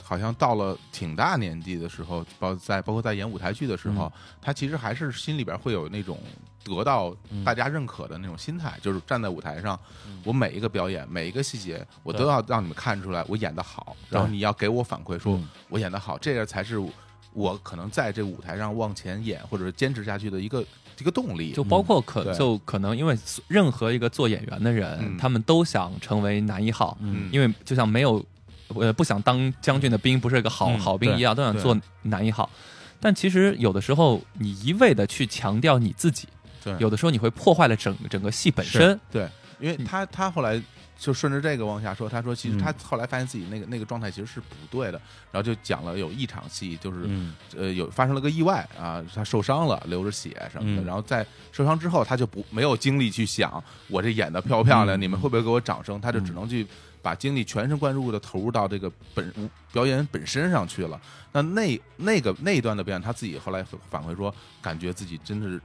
好像到了挺大年纪的时候，包在包括在演舞台剧的时候，他其实还是心里边会有那种得到大家认可的那种心态，就是站在舞台上，我每一个表演每一个细节，我都要让你们看出来我演得好，然后你要给我反馈说嗯。我演得好，这个才是我可能在这舞台上往前演或者是坚持下去的一个一个动力。就包括可、对就可能因为任何一个做演员的人，嗯他们都想成为男一号，嗯因为就像没有呃不想当将军的兵不是一个好、嗯好兵一样，都想做男一号。但其实有的时候，你一味的去强调你自己，对有的时候你会破坏了整整个戏本身。对，因为他他后来就顺着这个往下说，他说其实嗯他后来发现自己那个那个状态其实是不对的，然后就讲了有一场戏就是嗯呃有发生了个意外啊，他受伤了，流着血什么的，嗯然后在受伤之后他就不没有精力去想我这演的漂不漂亮，嗯你们会不会给我掌声，他就只嗯能去。把精力全神贯注的投入到这个本舞表演本身上去了。那那那个那一段的表演，他自己后来反馈说，感觉自己真的是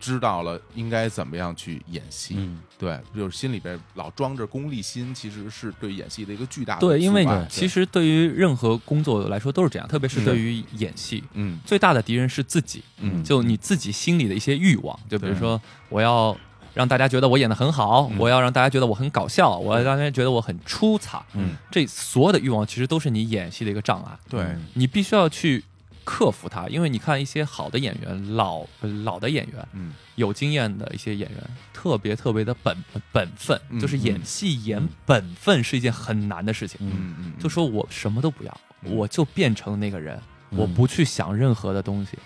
知道了应该怎么样去演戏。嗯，对，就是心里边老装着功利心，其实是对演戏的一个巨大的对，因为其实对于任何工作来说都是这样，特别是嗯对于演戏，嗯。最大的敌人是自己，嗯。就你自己心里的一些欲望，就比如说我要让大家觉得我演的很好，嗯。我要让大家觉得我很搞笑，我要让大家觉得我很出彩，嗯，这所有的欲望其实都是你演戏的一个障碍，对，嗯。你必须要去克服它，因为你看一些好的演员，老老的演员，嗯。有经验的一些演员，特别特别的本本分，嗯就是演戏演本分是一件很难的事情。嗯嗯，就说我什么都不要，嗯。我就变成那个人，嗯我不去想任何的东西。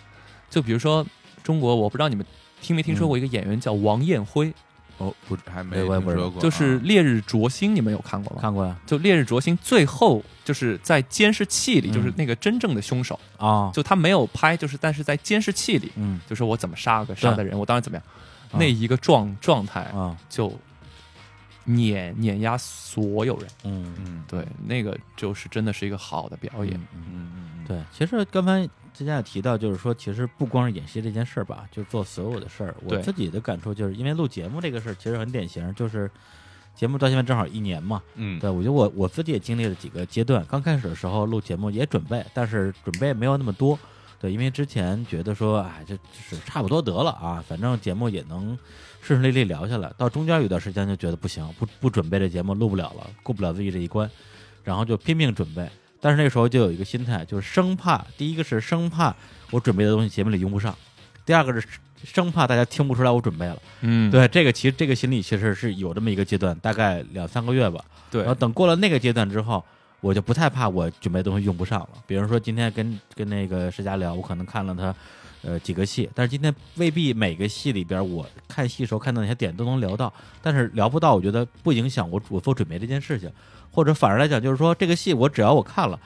就比如说中国，我不知道你们听没听说过一个演员叫王艳辉，哦，不还没对我也不知道。听说过。啊，就是《烈日灼心》，你们有看过吗？看过呀。就《烈日灼心》最后就是在监视器里，嗯。就是那个真正的凶手，啊，就他没有拍，就是但是在监视器里，嗯。就说我怎么杀个杀的人，我当时怎么样，啊。那一个状状态啊，就碾碾压所有人。嗯。嗯。对，那个就是真的是一个好的表演。嗯嗯嗯。对，其实刚才之前也提到，就是说，其实不光是演戏这件事儿吧，就是做所有的事儿。我自己的感触就是，因为录节目这个事儿，其实很典型，就是节目到现在正好一年嘛。嗯对，我觉得我我自己也经历了几个阶段。刚开始的时候录节目也准备，但是准备没有那么多。对，因为之前觉得说，哎，这就是差不多得了啊，反正节目也能顺顺利利聊下来。到中间有段时间就觉得不行，不不准备这节目录不了了，过不了自己这一关，然后就拼命准备。但是那时候就有一个心态，就是生怕第一个是生怕我准备的东西节目里用不上，第二个是生怕大家听不出来我准备了。嗯，对，这个其实这个心理其实是有这么一个阶段，大概两三个月吧。对然后等过了那个阶段之后，我就不太怕我准备的东西用不上了。比如说今天跟跟那个石佳聊，我可能看了他呃几个戏，但是今天未必每个戏里边我看戏时候看到哪些点都能聊到，但是聊不到，我觉得不影响我我做准备这件事情，或者反而来讲就是说这个戏我只要我看了。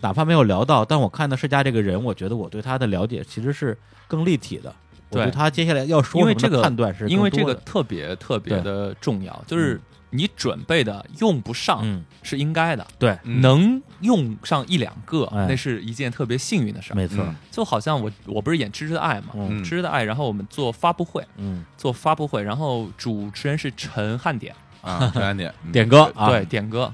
哪怕没有聊到，但我看到世家这个人，我觉得我对他的了解其实是更立体的。我对对他接下来要说什么的因为这个判断是因为这个特别特别的重要，就是你准备的用不上嗯，是应该的，对，嗯能用上一两个，哎那是一件特别幸运的事儿。没错，嗯就好像我我不是演《芝芝的爱》嘛，嗯知之的爱》，然后我们做发布会，嗯，做发布会，然后主持人是陈汉典，啊，点歌啊，对，点歌，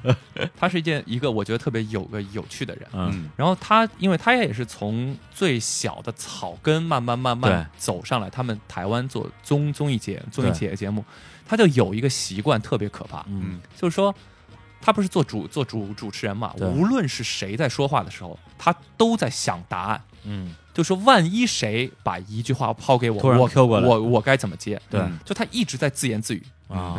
他是一件一个我觉得特别有个有趣的人。嗯，嗯。然后他，因为他也是从最小的草根慢慢慢慢走上来，他们台湾做综综艺节综艺节节目，他就有一个习惯特别可怕，嗯，就是说他不是做主做主主持人嘛，无论是谁在说话的时候，他都在想答案。嗯，就说万一谁把一句话抛给我，我我我该怎么接？对嗯。就他一直在自言自语啊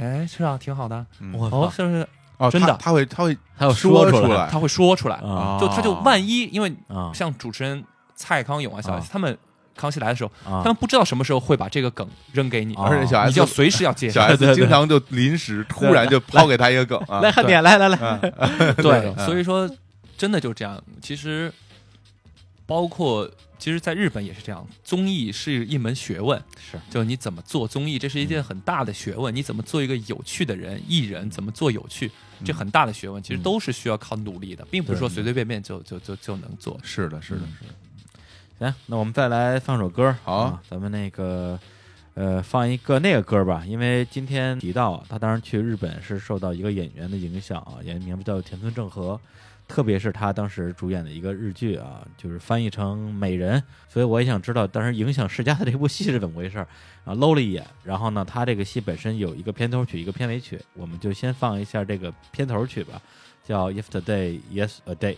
哎，是啊，挺好的。嗯。我哦，操，是不是？哦，真的。他他会他会他会说出来。他会说出来，啊。就他就万一，因为啊。像主持人蔡康永啊、小 S 啊。他们康熙来的时候，啊。他们不知道什么时候会把这个梗扔给你，啊。而且小你 S 就要随时要接。小 S 经常就临时突然就抛给他一个梗 <laughs> 啊，来汉典，来来来，嗯。<laughs> 对，嗯所以说真的就这样。其实包括其实，在日本也是这样，综艺是一门学问，是。就你怎么做综艺，这是一件很大的学问。你怎么做一个有趣的人，艺人怎么做有趣，这很大的学问，其实都是需要靠努力的，并不是说随随便便就就就就能做。是的，是的，嗯。是的，行，那我们再来放首歌，好。啊，咱们那个呃放一个那个歌吧，因为今天提到啊他当时去日本是受到一个演员的影响啊，演员名字叫田村正和。特别是他当时主演的一个日剧啊，就是翻译成《美人》，所以我也想知道当时影响世家的这部戏是怎么回事儿啊。搂了一眼，然后呢，他这个戏本身有一个片头曲，一个片尾曲，我们就先放一下这个片头曲吧，叫《Yesterday Yes a Day》。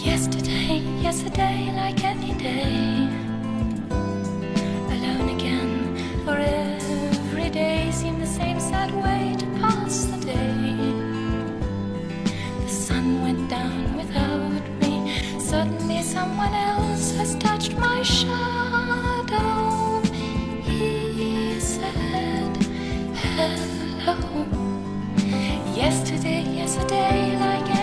Yesterday, yesterday, like any day. For every day seemed the same sad way to pass the day. The sun went down without me. Suddenly, someone else has touched my shadow. He said, Hello. Yesterday, yesterday, like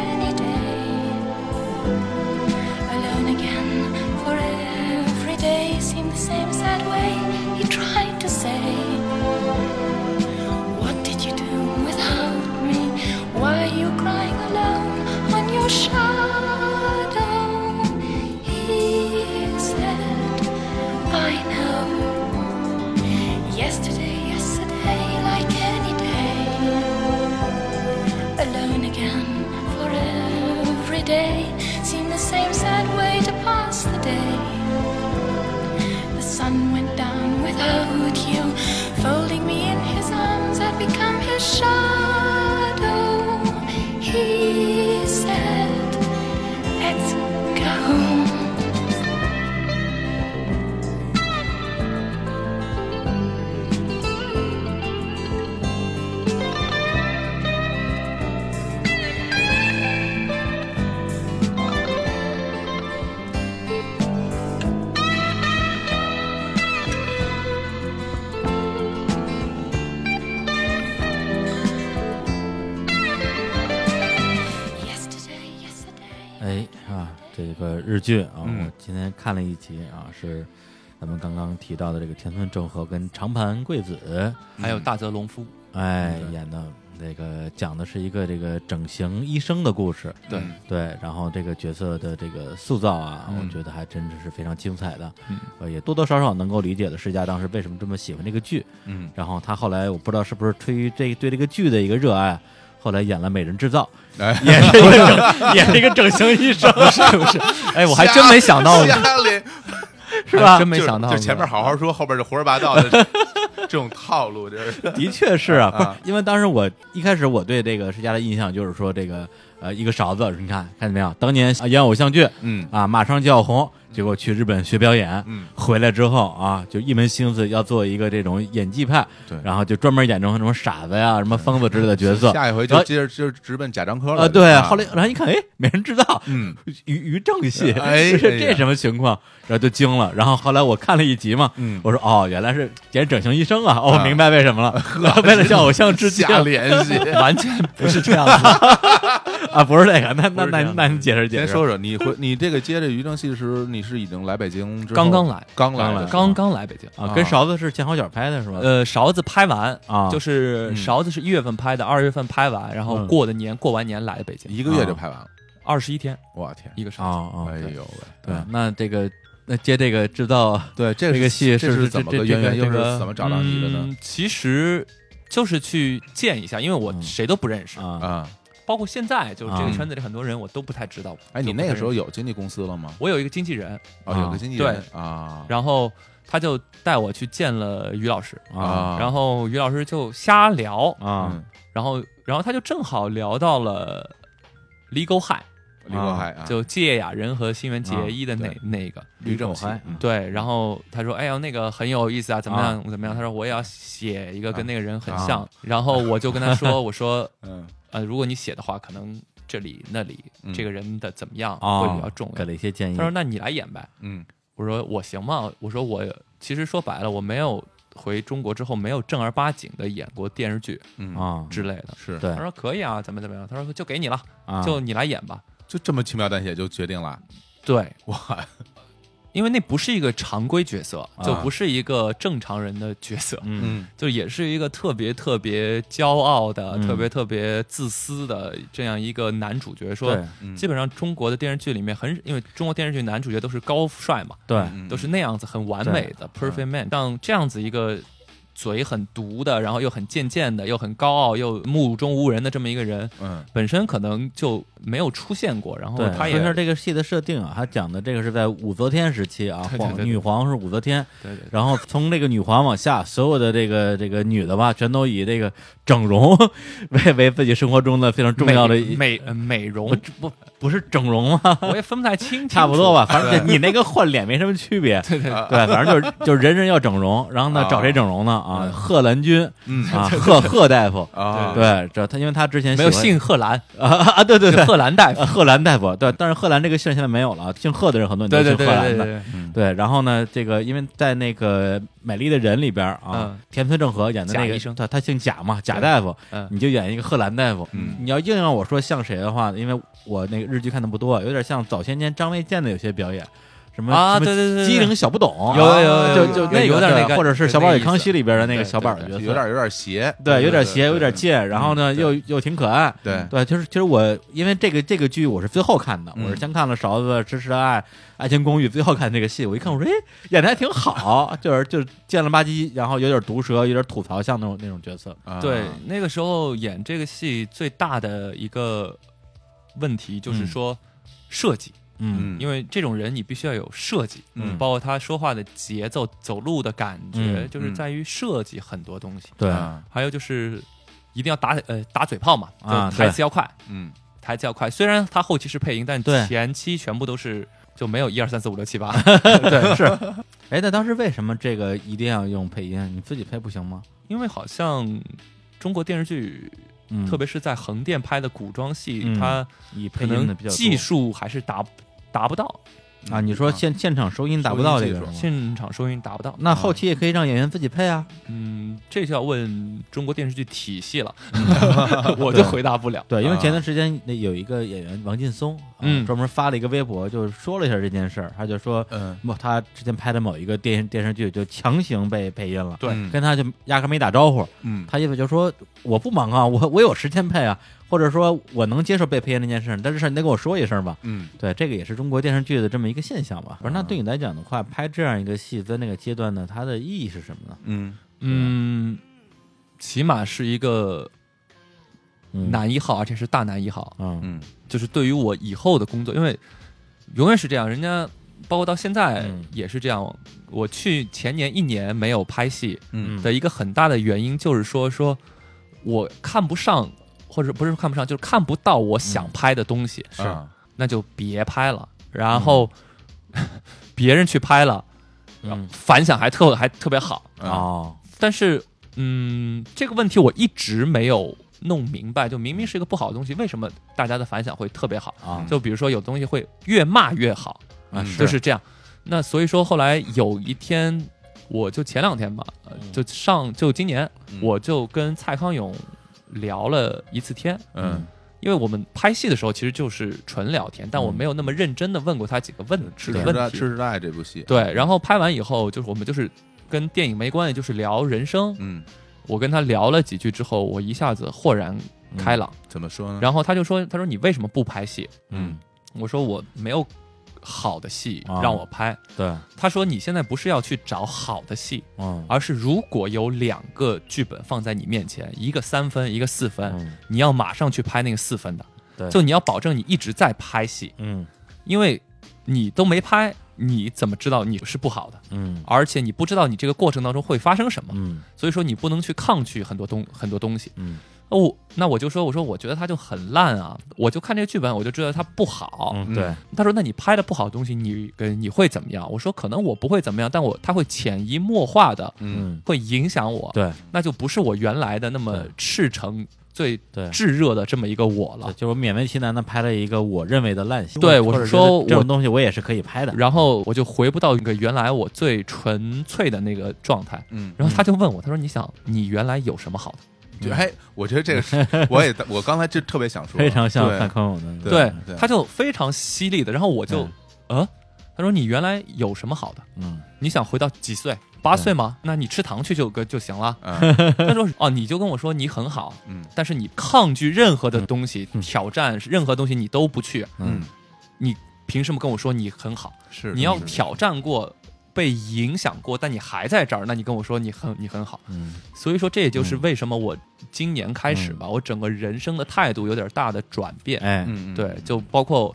个日剧啊，嗯。我今天看了一集啊，是咱们刚刚提到的这个田村正和跟长盘贵子，还有大泽隆夫，哎对。演的。那个讲的是一个这个整形医生的故事，对。嗯。对，然后这个角色的这个塑造啊，嗯。我觉得还真的是非常精彩的，嗯。呃，也多多少少能够理解了世嘉当时为什么这么喜欢这个剧。嗯，然后他后来我不知道是不是出于这对这个剧的一个热爱，后来演了《美人制造哎》，也是一个整也是一个整形医生，<laughs> 是不是？哎，我还真没想到，是吧？真没想到就前面好好说，后边就胡说八道的 <laughs> 这种套路，这是。的确是啊，不是啊。因为当时我一开始我对这个世嘉的印象就是说这个呃一个勺子，你看看见没有？当年啊演偶像剧嗯。啊马上就要红，结果去日本学表演，嗯。回来之后啊就一门心思要做一个这种演技派，对。然后就专门演这种什么傻子呀、什么疯子之类的角色。<laughs> 下一回就接着就直奔贾樟柯了啊，对，啊后来然后一看，哎，没人知道，嗯。于于正戏，哎这什么情况？然后就惊了。然后后来我看了一集嘛，嗯。我说哦，原来是演整形医生啊，哦，明白为什么了，<laughs> <laughs> 为了向偶像致敬。联系。<laughs> 完全不是这样子。啊，不是这个，那那那那你解释解释，先说说你回你这个接着于正戏的时候，你是已经来北京之后刚刚来，刚来的刚来。刚刚来北京。啊，啊跟勺子是前后脚拍的是吗？呃，勺子拍完啊。就是嗯勺子是一月份拍的，二月份拍完，然后嗯。过的年，过完年来的北京，一个月就拍完了，二十一天。我天！一个勺子。哦哦，哎呦喂，对，那这个那接这个制造对，这这个戏是这是怎么个渊源？又是怎么找到你的呢？嗯其实就是去见一下，因为我嗯。谁都不认识，啊。啊，包括现在就是这个啊圈子里很多人我都不太知道。哎，你那个时候有经纪公司了吗？我有一个经纪人，哦，啊有个经纪人啊。然后他就带我去见了于老师，啊。然后于老师就瞎聊，啊嗯，然后然后他就正好聊到了 Legal High，李国海啊，就芥雅人和新垣结衣的那、对那个。吕正海嗯对，然后他说：“哎呀，那个很有意思啊，怎么样、啊怎么样？”他说：“我也要写一个跟那个人很啊像。然后我就跟他说：“我说，<laughs> 嗯呃，如果你写的话，可能这里那里、嗯这个人的怎么样啊，会比较重要。给了一些建议他说：“那你来演呗。嗯”我说：“我行吗？”我说：“我其实说白了，我没有回中国之后没有正儿八经的演过电视剧嗯啊，之类的。是对他说：“可以啊，怎么怎么样？”他说：“就给你了，啊就你来演吧。就这么轻描淡写就决定了，”对，哇，因为那不是一个常规角色，啊。就不是一个正常人的角色。嗯。嗯。就也是一个特别特别骄傲的、嗯。特别特别自私的这样一个男主角。说嗯。基本上中国的电视剧里面很，因为中国电视剧男主角都是高富帅嘛，对。嗯都是那样子很完美的 perfect man。像这样子一个嘴很毒的，然后又很贱贱的，又很高傲，又目中无人的这么一个人，嗯本身可能就没有出现过。然后，他也是这个戏的设定啊，他讲的这个是在武则天时期啊，皇女皇是武则天，对对然后从这个女皇往下，所有的这个这个女的吧，全都以这个整容 <laughs> 为为自己生活中的非常重要的美美容不，不不是整容吗？我也分不太清，<laughs> 差不多吧，反正你那个换脸没什么区别。<laughs> 对对啊对，反正就是就是人人要整容，然后呢啊。找谁整容呢？啊，嗯。贺兰君嗯。啊，<laughs> 贺贺大夫，啊，对，这他因为他之前没有姓贺兰，啊啊，对对对，贺兰大夫。呃。贺兰大夫，对，但是贺兰这个姓现在没有了，姓贺的人很多，你都对对对姓贺兰的。对，然后呢，这个因为在那个《美丽的人》里边啊嗯，田村正和演的那个医生他他姓贾嘛，贾大夫，嗯。你就演一个贺兰大夫。嗯。你要硬让我说像谁的话，因为我那个日剧看的不多，有点像早些年张卫健的有些表演，什么啊对对对对机灵小不懂，有有有有就有有就那有点那个或者是《小宝与康熙》里边的那个小宝的角色，有点有点邪，对，有点邪，有点贱，然后呢嗯又又挺可爱，对对，就是其实我因为这个这个剧我是最后看的，嗯我是先看了勺子《支持的爱》《爱情公寓》，最后看这个戏，我一看我说，哎，演的还挺好，就是就是贱了吧唧，然后有点毒舌，有点吐槽像那种那种角色，啊。对，那个时候演这个戏最大的一个问题就是说设计，嗯因为这种人你必须要有设计，嗯。包括他说话的节奏、走路的感觉，嗯。就是在于设计很多东西。对，啊。还有就是一定要打呃打嘴炮嘛，啊就台词要快，嗯。台词要快。虽然他后期是配音，但对。前期全部都是就没有一二三四五六七八。<laughs> 对。是，哎，那当时为什么这个一定要用配音？你自己配不行吗？因为好像中国电视剧，嗯，特别是在横店拍的古装戏，嗯。它以可配音的比较多。能技术还是达达不到。啊，你说现现场收音达不到这个现场收音达不到。那后期也可以让演员自己配啊。嗯，这就要问中国电视剧体系了，<laughs> 我就回答不了。对，因为啊前段时间那有一个演员王劲松，啊嗯专门发了一个微博，就是说了一下这件事儿。他就说，嗯，某他之前拍的某一个电电视剧就强行被配音了，对嗯跟他就压根儿没打招呼。嗯他意思就是说，我不忙啊，我我有时间配啊，或者说我能接受被配音这件事，但是事儿你得跟我说一声吧。嗯对，这个也是中国电视剧的这么一个现象吧。不是，那啊对你来讲的话，拍这样一个戏在那个阶段呢，它的意义是什么呢？嗯嗯，起码是一个嗯男一号，而且是大男一号。嗯嗯就是对于我以后的工作，因为永远是这样，人家包括到现在嗯也是这样。我去前年一年没有拍戏嗯的一个很大的原因，就是说说我看不上，或者不是看不上，就是看不到我想拍的东西，是。啊。那就别拍了。然后、<laughs> 别人去拍了，嗯。反响还特还特别好，啊。哦但是，嗯，这个问题我一直没有弄明白。就明明是一个不好的东西，为什么大家的反响会特别好？啊？就比如说有东西会越骂越好，嗯啊是。就是这样。那所以说后来有一天，我就前两天吧，就上就今年，嗯。我就跟蔡康永聊了一次天。嗯因为我们拍戏的时候其实就是纯聊天，但我嗯没有那么认真的问过他几个问痴题痴的痴问题。痴的爱这部戏，对，然后拍完以后，就是我们就是跟电影没关系，就是聊人生。嗯，我跟他聊了几句之后，我一下子豁然开朗。怎么说呢？然后他就说：“他说你为什么不拍戏嗯？”我说：“我没有好的戏啊。让我拍。对。他说：“你现在不是要去找好的戏，嗯。而是如果有两个剧本放在你面前，一个三分，一个四分，嗯。你要马上去拍那个四分的。对。就你要保证你一直在拍戏，嗯。因为你都没拍，你怎么知道你是不好的？嗯。而且你不知道你这个过程当中会发生什么，嗯。所以说你不能去抗拒很多东很多东西。嗯哦，那我就说，我说我觉得他就很烂啊，我就看这个剧本，我就知道他不好。嗯对他说：“那你拍的不好的东西，你跟你会怎么样？”我说：“可能我不会怎么样，但我他会潜移默化的嗯嗯会影响我，对那就不是我原来的那么赤诚、最对。炙热的这么一个我了。就是我勉为其难的拍了一个我认为的烂戏，对我是或者觉得这种东西我也是可以拍的，然后我就回不到一个原来我最纯粹的那个状态。嗯，然后他就问我，他说：“你想，你原来有什么好的就哎，我觉得这个是，我也 <laughs> 我刚才就特别想说，非常像对范康永的，对对他就非常犀利的。然后我就，呃，他说：“你原来有什么好的？嗯你想回到几岁？八岁吗？那你吃糖去就就行了。啊，”他说：“哦，你就跟我说你很好，嗯但是你抗拒任何的东西，嗯挑战任何东西你都不去，嗯，你凭什么跟我说你很好？是你要挑战过。”被影响过，但你还在这儿，那你跟我说你很你很好，嗯。所以说这也就是为什么我今年开始吧，我整个人生的态度有点大的转变。哎。嗯，嗯对，就包括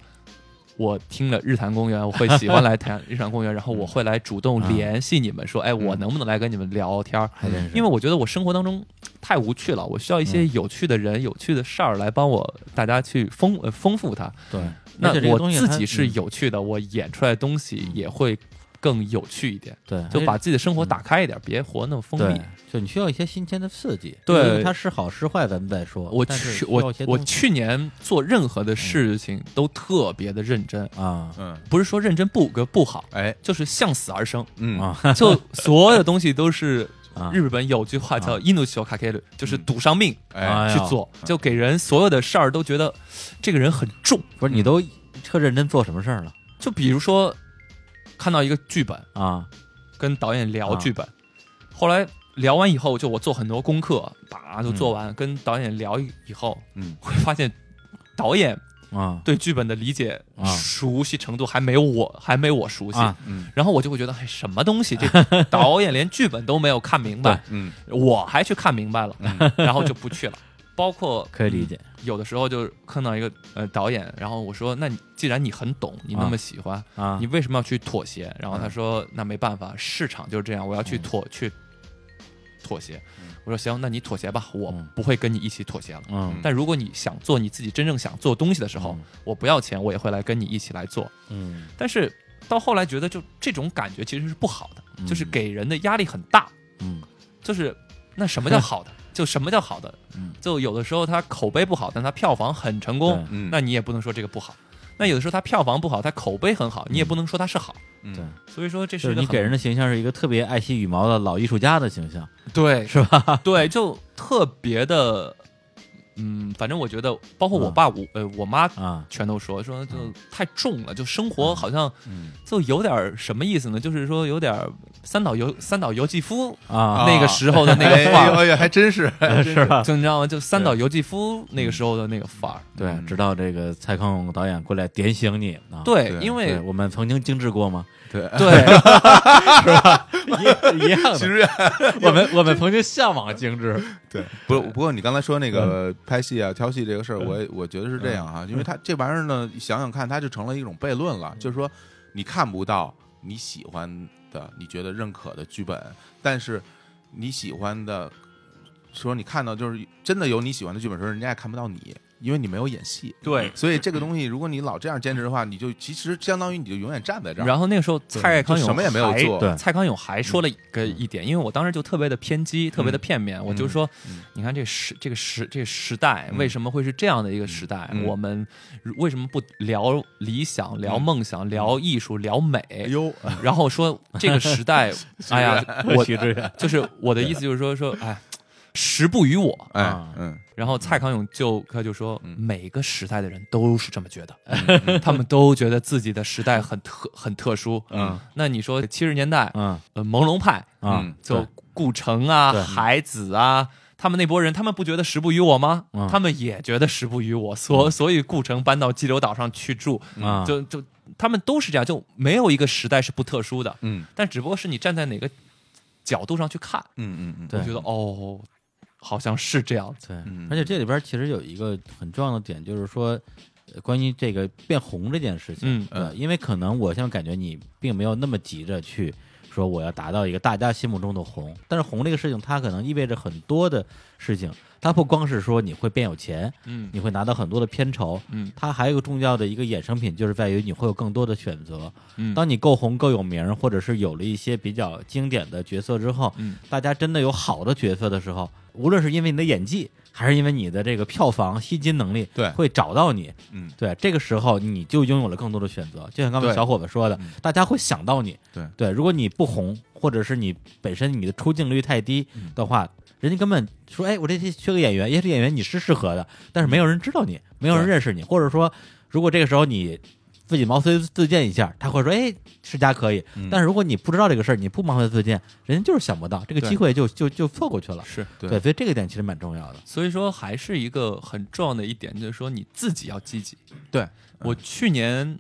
我听了日坛公园，我会喜欢来谈 <laughs> 日坛公园，然后我会来主动联系你们说，哎，我能不能来跟你们聊天儿？还真是，因为我觉得我生活当中太无趣了，我需要一些有趣的人、有趣的事儿来帮我大家去丰呃丰富它。对，那而且我自己是嗯。有趣的，我演出来的东西也会更有趣一点，对，就把自己的生活打开一点，别活那么封闭。，就你需要一些新鲜的刺激，对。它是好是坏咱们再说，我去我我去年做任何的事情都特别的认真，啊。嗯，不是说认真不个不好，哎，就是向死而生。嗯。啊。就所有的东西都是 <laughs> 啊。日本有句话叫啊“伊努修卡克鲁”，就是赌上命去做，就给人所有的事儿都觉得这个人很重。不是你都特认真做什么事儿了？就比如说看到一个剧本，啊？跟导演聊啊剧本，后来聊完以后，就我做很多功课，把就做完，跟导演聊以后，嗯，会发现导演啊。对剧本的理解、啊。熟悉程度还没有我还没我熟悉。啊嗯。然后我就会觉得，哎，什么东西？<laughs> 这导演连剧本都没有看明白，嗯。我还去看明白了，然后就不去了。包括可以理解，嗯有的时候就看到一个呃导演，然后我说，那你既然你很懂，你那么喜欢，啊你为什么要去妥协？然后他嗯说，那没办法，市场就是这样，我要去嗯妥去妥协嗯。我说行，那你妥协吧，我嗯不会跟你一起妥协了。嗯但如果你想做你自己真正想做东西的时候嗯，我不要钱，我也会来跟你一起来做。嗯但是到后来觉得，就这种感觉其实是不好的，嗯就是给人的压力很大。嗯就是那什么叫好的？就什么叫好的嗯？就有的时候它口碑不好，但它票房很成功，嗯那你也不能说这个不好。那有的时候它票房不好，它口碑很好，你也不能说它是好。嗯对所以说这是你给人的形象是一个特别爱惜羽毛的老艺术家的形象，对是吧？<laughs> 对，就特别的，嗯，反正我觉得，包括我爸、我呃我妈啊，全都说说就太重了，就生活好像嗯就有点儿什么意思呢？就是说有点儿三岛由三岛由纪夫啊那个时候的那个范儿，还真是，<laughs> 是吧？就你知道吗？就三岛由纪夫那个时候的那个范儿。对，嗯直到这个蔡康永导演过来点醒你啊。对，因，为我们曾经精致过吗？对，对。是吧一一样其实 <laughs> 我们我们曾经向往精致。<laughs> 对，不不过你刚才说那个拍戏啊、挑戏这个事儿，我也我觉得是这样哈，因为它这玩意儿呢，想想看，它就成了一种悖论了，就是说你看不到你喜欢的、你觉得认可的剧本，但是你喜欢的，说你看到就是真的有你喜欢的剧本的时候，人家也看不到你，因为你没有演戏。对。所以这个东西，如果你老这样坚持的话，你就其实相当于你就永远站在这儿。然后那个时候，蔡康永什么也没有做对蔡康永还说了一个一点，因为我当时就特别的偏激，特别的片面，我就说嗯，你看这时这个时这个时代嗯为什么会是这样的一个时代？嗯我们为什么不聊理想、聊梦想、聊艺术、聊美？哎呦，<laughs> 然后说这个时代，<laughs> 哎呀，<laughs> 我就是我的意思就是说说，哎，时不与我。哎啊，嗯，然后蔡康永就他就说，嗯。每个时代的人都是这么觉得，<laughs> 他们都觉得自己的时代很特很特殊。嗯，那你说七十年代，嗯。呃，朦胧派啊嗯，就顾城啊、海子啊，他们那波人，他们不觉得时不与我吗？嗯。他们也觉得时不与我，所所以顾城搬到激流岛上去住，嗯，就就他们都是这样，就没有一个时代是不特殊的，嗯。但只不过是你站在哪个角度上去看，嗯嗯嗯，对我觉得哦，好像是这样子。对嗯，而且这里边其实有一个很重要的点，就是说，呃关于这个变红这件事情，嗯对，因为可能我现在感觉你并没有那么急着去说我要达到一个大家心目中的红，但是红这个事情，它可能意味着很多的事情，它不光是说你会变有钱，嗯你会拿到很多的片酬，嗯它还有一个重要的一个衍生品，就是在于你会有更多的选择。嗯，当你够红、够有名，或者是有了一些比较经典的角色之后，嗯大家真的有好的角色的时候，无论是因为你的演技，还是因为你的这个票房吸金能力，对会找到你。嗯对，这个时候你就拥有了更多的选择。就像刚才小伙子说的嗯，大家会想到你。对对，如果你不红，或者是你本身你的出镜率太低嗯的话，人家根本说，哎，我这缺个演员，也是演员，你是适合的，但是没有人知道你，没有人认识你，或者说，如果这个时候你自己毛遂自荐一下，他会说，哎，世家可以。嗯但是如果你不知道这个事儿，你不毛遂自荐，人家就是想不到，这个机会就就就错过去了。是。对对，所以这个点其实蛮重要的。所以说，还是一个很重要的一点，就是说你自己要积极。对，我去年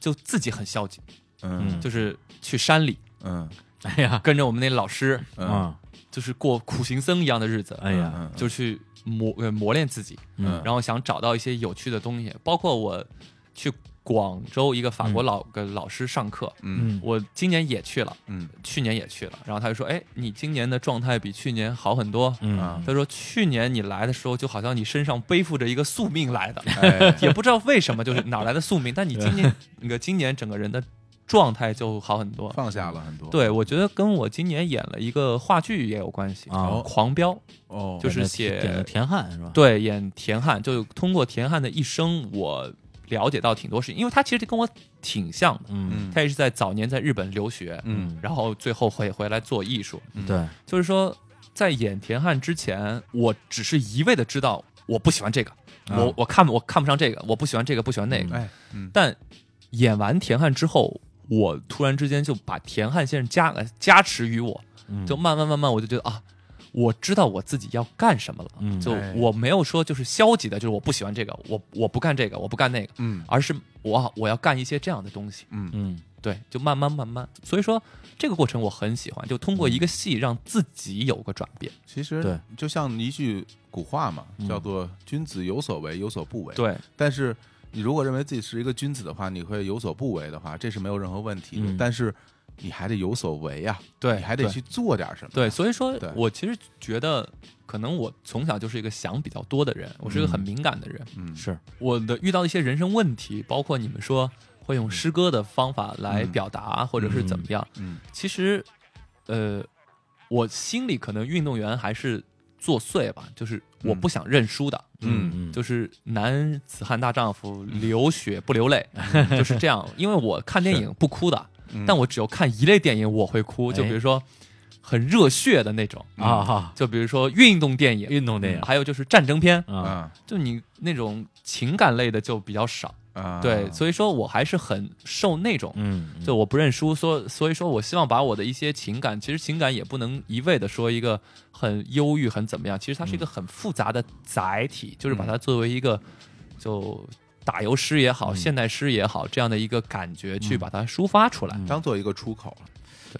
就自己很消极，嗯就是去山里嗯 <laughs> 哎呀，跟着我们那老师，嗯啊，就是过苦行僧一样的日子，哎呀，嗯就去磨呃磨练自己，嗯然后想找到一些有趣的东西，包括我去广州一个法国老个老师上课，嗯。嗯。我今年也去了，嗯。去年也去了，然后他就说，哎，你今年的状态比去年好很多。嗯。啊。他说：“去年你来的时候，就好像你身上背负着一个宿命来的，<laughs> 哎。也不知道为什么，就是哪来的宿命。但你今年那个今年整个人的状态就好很多。放下了很多，对，我觉得跟我今年演了一个话剧也有关系啊狂飙》哦，就是写演田汉是吧？对，演田汉，就通过田汉的一生，我了解到挺多事情，因为他其实跟我挺像的，嗯。嗯。他也是在早年在日本留学，嗯。然后最后回回来做艺术，嗯对，就是说在演田汉之前，我只是一味的知道我不喜欢这个，啊。我我看我看不上这个，我不喜欢这个，不喜欢那个，哎嗯。但演完田汉之后。我突然之间就把田汉先生加呃加持于我，嗯。就慢慢慢慢我就觉得啊，我知道我自己要干什么了。嗯就哎我没有说就是消极的，就是我不喜欢这个，我我不干这个，我不干那个，嗯而是我我要干一些这样的东西。嗯嗯对，就慢慢慢慢，所以说这个过程我很喜欢，就通过一个戏让自己有个转变。其实对，就像一句古话嘛，嗯叫做“君子有所为，有所不为”。，对，但是你如果认为自己是一个君子的话，你会有所不为的话，这是没有任何问题的。嗯但是你还得有所为啊，对对你还得去做点什么。对，所以说我其实觉得，可能我从小就是一个想比较多的人，我是一个很敏感的人。嗯，是。我的遇到一些人生问题，包括你们说会用诗歌的方法来嗯表达，或者是怎么样，嗯。其实，呃，我心里可能运动员还是作祟吧，就是我不想认输的，嗯。嗯，就是男子汉大丈夫，流血不流泪，<laughs> 就是这样。因为我看电影不哭的，嗯。但我只有看一类电影我会哭，就比如说很热血的那种，啊哈，就比如说运动电影，运动电影。还有就是战争片，啊，啊就你那种情感类的就比较少。啊，对，所以说我还是很受那种。嗯，就我不认输，所所以说我希望把我的一些情感，其实情感也不能一味的说一个很忧郁、很怎么样，其实它是一个很复杂的载体，就是把它作为一个就打油诗也好、嗯。现代诗也好这样的一个感觉去把它抒发出来。嗯。当做一个出口，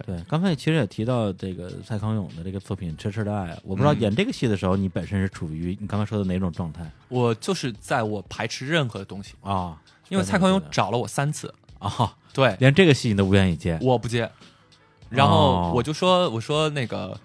对，刚才其实也提到这个蔡康永的这个作品《痴痴的爱》，我不知道嗯。演这个戏的时候，你本身是处于你刚才说的哪种状态。我就是在我排斥任何的东西，啊？因为蔡康永找了我三次，啊，对，连这个戏你都不愿意接。我不接。然哦。后我就说，我说那个，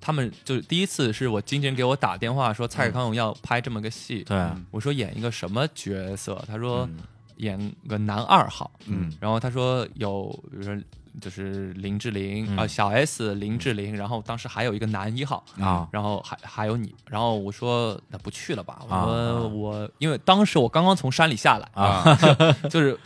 他们就是第一次是我经纪人给我打电话说蔡康永要拍这么个戏，对，我说演一个什么角色？他说嗯。演个男二号，嗯。然后他说有，比如说就是林志玲啊、嗯小 S 林志玲，然后当时还有一个男一号。啊。然后还还有你，然后我说那不去了吧，我啊说我因为当时我刚刚从山里下来，啊，<laughs> 就是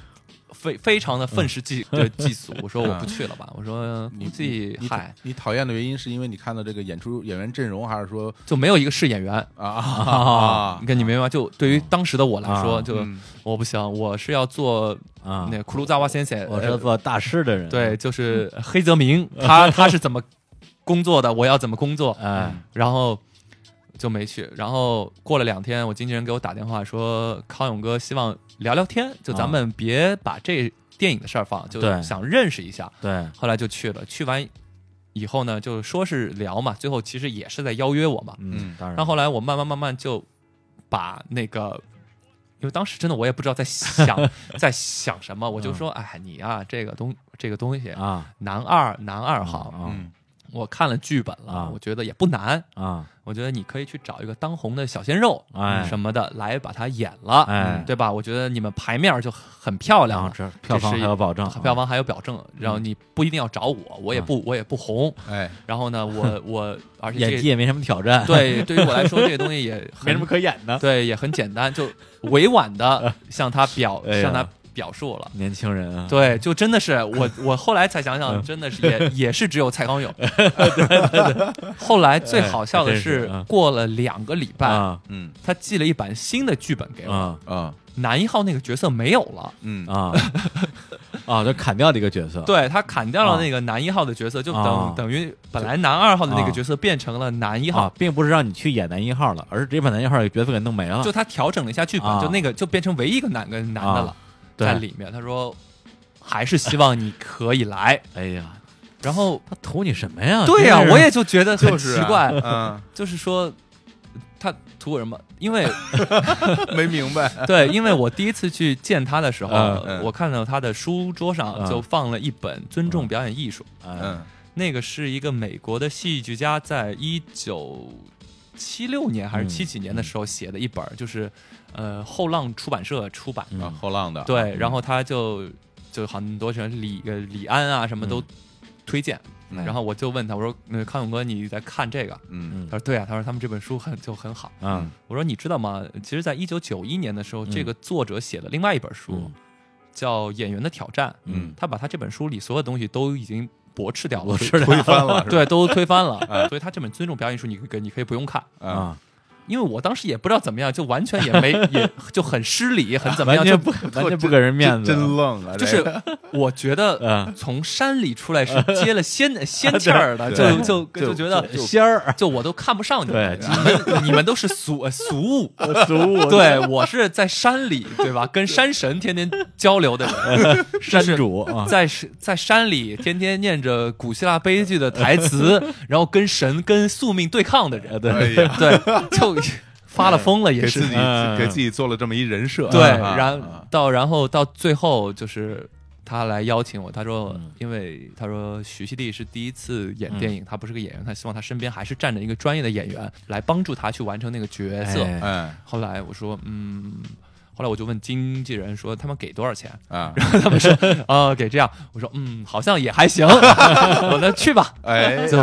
非非常的愤世嫉的嫉俗，我说 <laughs> 我不去了吧，我说你自己嗨。你讨厌的原因是因为你看到这个演出 <laughs> 演员阵容，还是说就没有一个是演员，啊啊你看你明白吗？就对于当时的我来说，啊。就嗯。我不行，我是要做啊。那，个库鲁扎瓦先生，我是要做大师的人，对，就是黑泽明，他他是怎么工作的，我要怎么工作，哎，然后就没去。然后过了两天，我经纪人给我打电话说，康永哥希望聊聊天，就咱们别把这电影的事儿放，就想认识一下。对，后来就去了，去完以后呢，就说是聊嘛，最后其实也是在邀约我嘛。嗯，当然，然后后来我慢慢慢慢就把那个。因为当时真的我也不知道在想 <laughs> 在想什么，我就说，哎，你啊，这个东这个东西，啊男二男二号，啊嗯我看了剧本了，啊。我觉得也不难，啊，我觉得你可以去找一个当红的小鲜肉，哎。什么的来把它演了，哎。对吧？我觉得你们排面就很漂亮了，这票房还有保证，票房还有保证，然后你不一定要找我，我也不我也不红，哎。然后呢，我 <laughs> 我而且这个演技也没什么挑战，，对 <laughs> 对于我来说，这个东西也很没什么可演的，对，也很简单，就委婉的 <laughs> 向他表哎向他表述了。年轻人啊，对，就真的是 <laughs> 我，我后来才想嗯。想，真的是也 <laughs> 也是只有蔡康永。<laughs> 后来最好笑的是过了两个礼拜，啊。嗯。他寄了一版新的剧本给我，男一号那个角色没有了。嗯。啊。啊，就砍掉的一个角色，对他砍掉啊。了那个男一号的角色，就等、啊。等于本来男二号的那啊个角色变成了男一号，啊，并不是让你去演男一号了，而是直接把男一号的角色给弄没了，就他调整了一下剧本，啊。就那个就变成唯一一个男个男的了，在里面。他说还是希望你可以来，哎呀，然后他图你什么呀？对呀、我也就觉得很就是啊奇怪，嗯。<laughs> 就是说他图我什么？因为 <laughs> 没明白。<laughs> 对，因为我第一次去见他的时候，我看到他的书桌上嗯。就放了一本《尊重表演艺术》，哎嗯。那个是一个美国的戏剧家在一九七六年还是嗯七几年的时候写的一本，就是呃后浪出版社出版的。啊后浪的。对，然后他就就很多人李呃李安啊什么都推荐，嗯。然后我就问他，我说那康永哥你在看这个？嗯。嗯他说对啊，他说他们这本书很就很好。嗯。我说你知道吗？其实，在一九九一年的时候，嗯这个作者写的另外一本书、嗯。叫《演员的挑战》，嗯。他把他这本书里所有东西都已经驳斥掉了，推翻了 <laughs> 对，都推翻了。<laughs> 所以他这本尊重表演艺术，你可以你可以不用看，啊啊，因为我当时也不知道怎么样，就完全也没 <laughs> 也就很失礼，很怎么样，就完全不 <laughs> 完全不给人面子，真愣啊就是我觉得嗯。从山里出来是接了仙 <laughs> 仙气儿的，就就就就觉得仙儿。就我都看不上你们，对。你们你们都是俗呃俗物，俗物。对我是在山里，对吧？跟山神天天交流的人，山主啊，在在山里天天念着古希腊悲剧的台词，然后跟神跟宿命对抗的人，对。哎对，就 <laughs> 发了疯了，也是。给自己嗯。给自己做了这么一人设。对，啊然啊到然后到最后就是。他来邀请我，他说嗯，因为他说徐熙娣是第一次演电影，他不是个演员，他希望他身边还是站着一个专业的演员来帮助他去完成那个角色。哎。哎后来我说，嗯，后来我就问经纪人说他们给多少钱，啊。<laughs> 他们说啊给这样，我说嗯好像也还行，<laughs> 我那去吧，哎就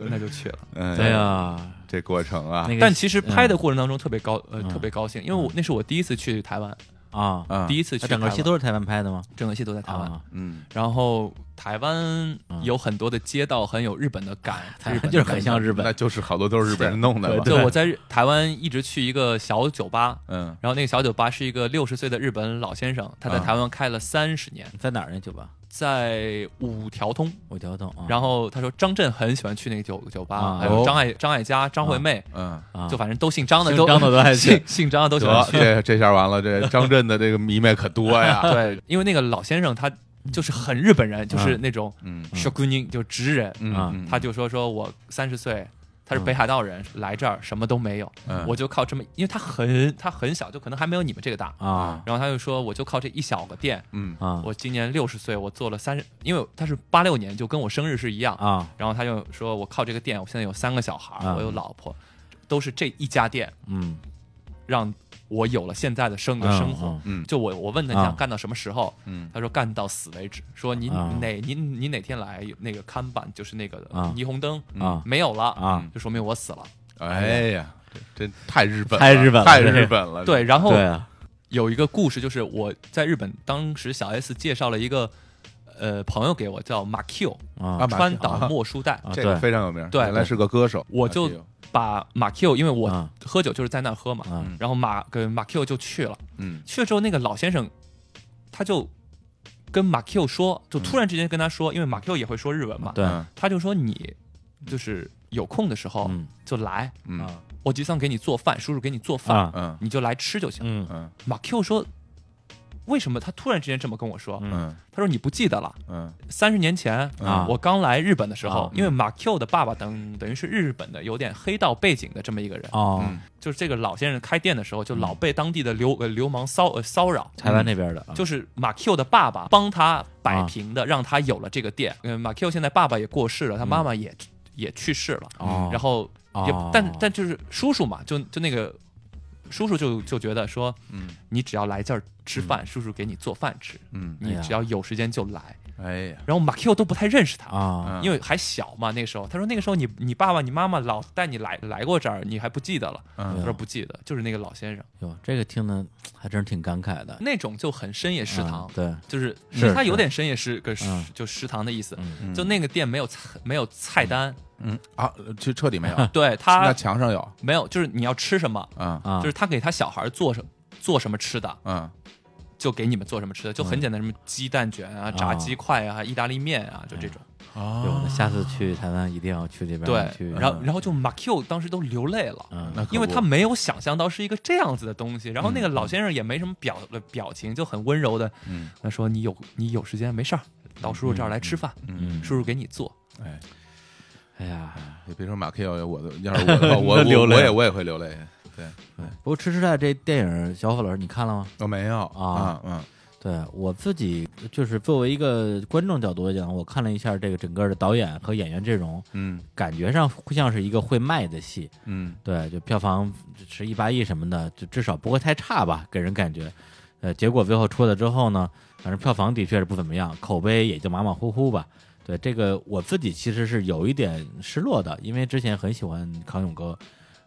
那就去了。哎对呀，这过程啊。那，个但其实拍的嗯。过程当中特别高，呃，嗯。特别高兴，因为我那是我第一次去台湾，啊，啊，第一次去整个戏都是台湾拍的吗？整个戏都在台湾。啊，嗯。然后台湾有很多的街道很有日本的感，<laughs> 日本的台湾就是很像日本。那，就是好多都是日本人弄的对，我在台湾一直去一个小酒吧，嗯。然后那个小酒吧是一个六十岁的日本老先生，他在啊。台湾开了三十年，在哪儿那酒吧？在五条通。五条通啊。然后他说张震很喜欢去那个酒酒吧，还有张爱张艾嘉、张惠妹，嗯，啊，就反正都姓张的姓都张的都爱去姓姓张的都喜欢得去。这这下完了，这张震的这个迷妹可多呀，<laughs> 对，因为那个老先生他就是很日本人，就是那种嗯。s h o k u n i 就直人，啊他就说说我三十岁，他是北海道人，来这儿什么都没有，嗯。我就靠这么，因为他很他很小，就可能还没有你们这个大，啊。然后他就说我就靠这一小个店，嗯。啊。我今年六十岁，我做了三十，因为他是八六年，就跟我生日是一样，啊。然后他就说我靠这个店，我现在有三个小孩，啊我有老婆，都是这一家店嗯。让我有了现在的生的生活。嗯嗯。就我我问他你啊想干到什么时候，嗯。他说干到死为止。说你啊哪你你哪天来那个看板就是那个啊霓虹灯啊没有了啊，就说明我死了。哎呀，这真太日本了，太日本了太日本了，对，然后对啊。有一个故事，就是我在日本，当时小 S 介绍了一个呃朋友给我，叫马 Q 啊。川岛莫书代，啊这个非常有名，对原来是个歌手，我就把马 Q，因为我啊。喝酒就是在那儿喝嘛，啊。然后马跟马 Q 就去了，嗯。去了之后那个老先生他就跟马 Q 说，就突然之间跟他说，因为马 Q 也会说日文嘛，对。嗯他就说你就是有空的时候嗯。就来，嗯。啊我吉桑给你做饭，叔叔给你做饭，啊。嗯。你就来吃就行。嗯。嗯。马 Q 说。为什么他突然之间这么跟我说？嗯。嗯他说你不记得了，嗯。三十年前啊。我刚来日本的时候，啊。因为马 Q 的爸爸等等于是日本的有点黑道背景的这么一个人，哦。嗯就是这个老先生开店的时候就老被当地的流呃流氓骚呃骚扰，台湾那边的啊。就是马 Q 的爸爸帮他摆平的，让他有了这个店。嗯，马 Q 现在爸爸也过世了，他妈妈也也去世了，哦。然后也哦。但但就是叔叔嘛，就就那个叔叔就就觉得说，嗯。你只要来这儿吃饭，叔叔给你做饭吃，嗯，你只要有时间就来。哎呀，然后马 Q 都不太认识他。因为还小嘛，那个时候。他说那个时候你你爸爸你妈妈老带你来来过这儿，你还不记得了？他嗯说不记得，就是那个老先生，哟，这个听的还真是挺感慨的。那种就很深夜食堂，嗯对，就是是其实他有点深夜食个嗯。就食堂的意思，嗯。就那个店没有菜没有菜单，嗯啊，就彻底没有，<laughs> 对他那墙上有。没有，就是你要吃什么，嗯。啊，就是他给他小孩做什做什么吃的，嗯。就给你们做什么吃的，就很简单，什么鸡蛋卷啊、炸鸡块啊、意大利面啊，就这种。哦。下次去台湾一定要去这边对，，然后然后就马 Q 当时都流泪了。因为他没有想象到是一个这样子的东西，然后那个老先生也没什么表表情，就很温柔的，嗯。他说你有你有时间没事儿，到叔叔这儿来吃饭，嗯，叔叔给你做。哎，哎呀，也别说马 Q，我的要是我的话，<laughs> 我我流泪我也我也会流泪，对，不过《痴痴代》这电影，小伙老师你看了吗？我没有啊嗯对我自己就是作为一个观众角度来讲，我看了一下这个整个的导演和演员阵容，嗯感觉上像是一个会卖的戏。嗯对，就票房是一八亿什么的，就至少不会太差吧，给人感觉。呃，结果最后出来之后呢，反正票房的确是不怎么样，口碑也就马马虎虎吧。对这个我自己其实是有一点失落的，因为之前很喜欢康永哥，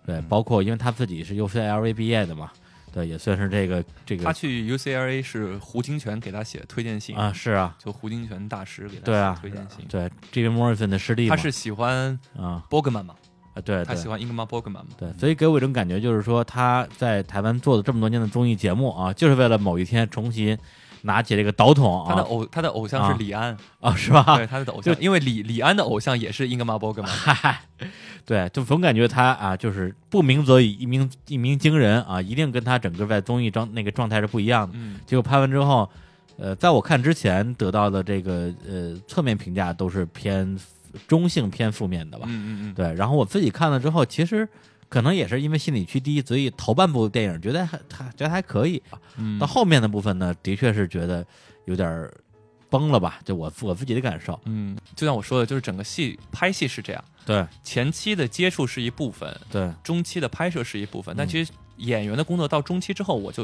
对，嗯包括因为他自己是 UCLA 毕业的嘛，对，也算是这个这个他去 UCLA 是胡金铨给他写推荐信啊，，是啊，就胡金铨大师给他写推荐信。对，Jimmy Morrison 的师弟，他是喜欢啊 Borgman 嘛，啊，对对他喜欢 Ingmar Borgman 嘛。对，所以给我一种感觉就是说，他在台湾做了这么多年的综艺节目啊，就是为了某一天重新拿起这个导筒啊他的偶他的偶像啊是李安，啊，是吧？对他的偶像，因为李李安的偶像也是 Ingmar Borgman。嗨，<laughs> 对，就总感觉他啊，就是不鸣则已，一鸣一鸣惊人啊，一定跟他整个在综艺状那个状态是不一样的。嗯，结果拍完之后，呃，在我看之前得到的这个呃侧面评价都是偏中性偏负面的吧。嗯嗯嗯，对，然后我自己看了之后，其实可能也是因为心理区低，所以头半部电影觉得还还觉得还可以，嗯。到后面的部分呢，的确是觉得有点崩了吧，就我我自己的感受。嗯，就像我说的，就是整个戏拍戏是这样，对。前期的接触是一部分，对。中期的拍摄是一部分，但嗯。其实演员的工作到中期之后我就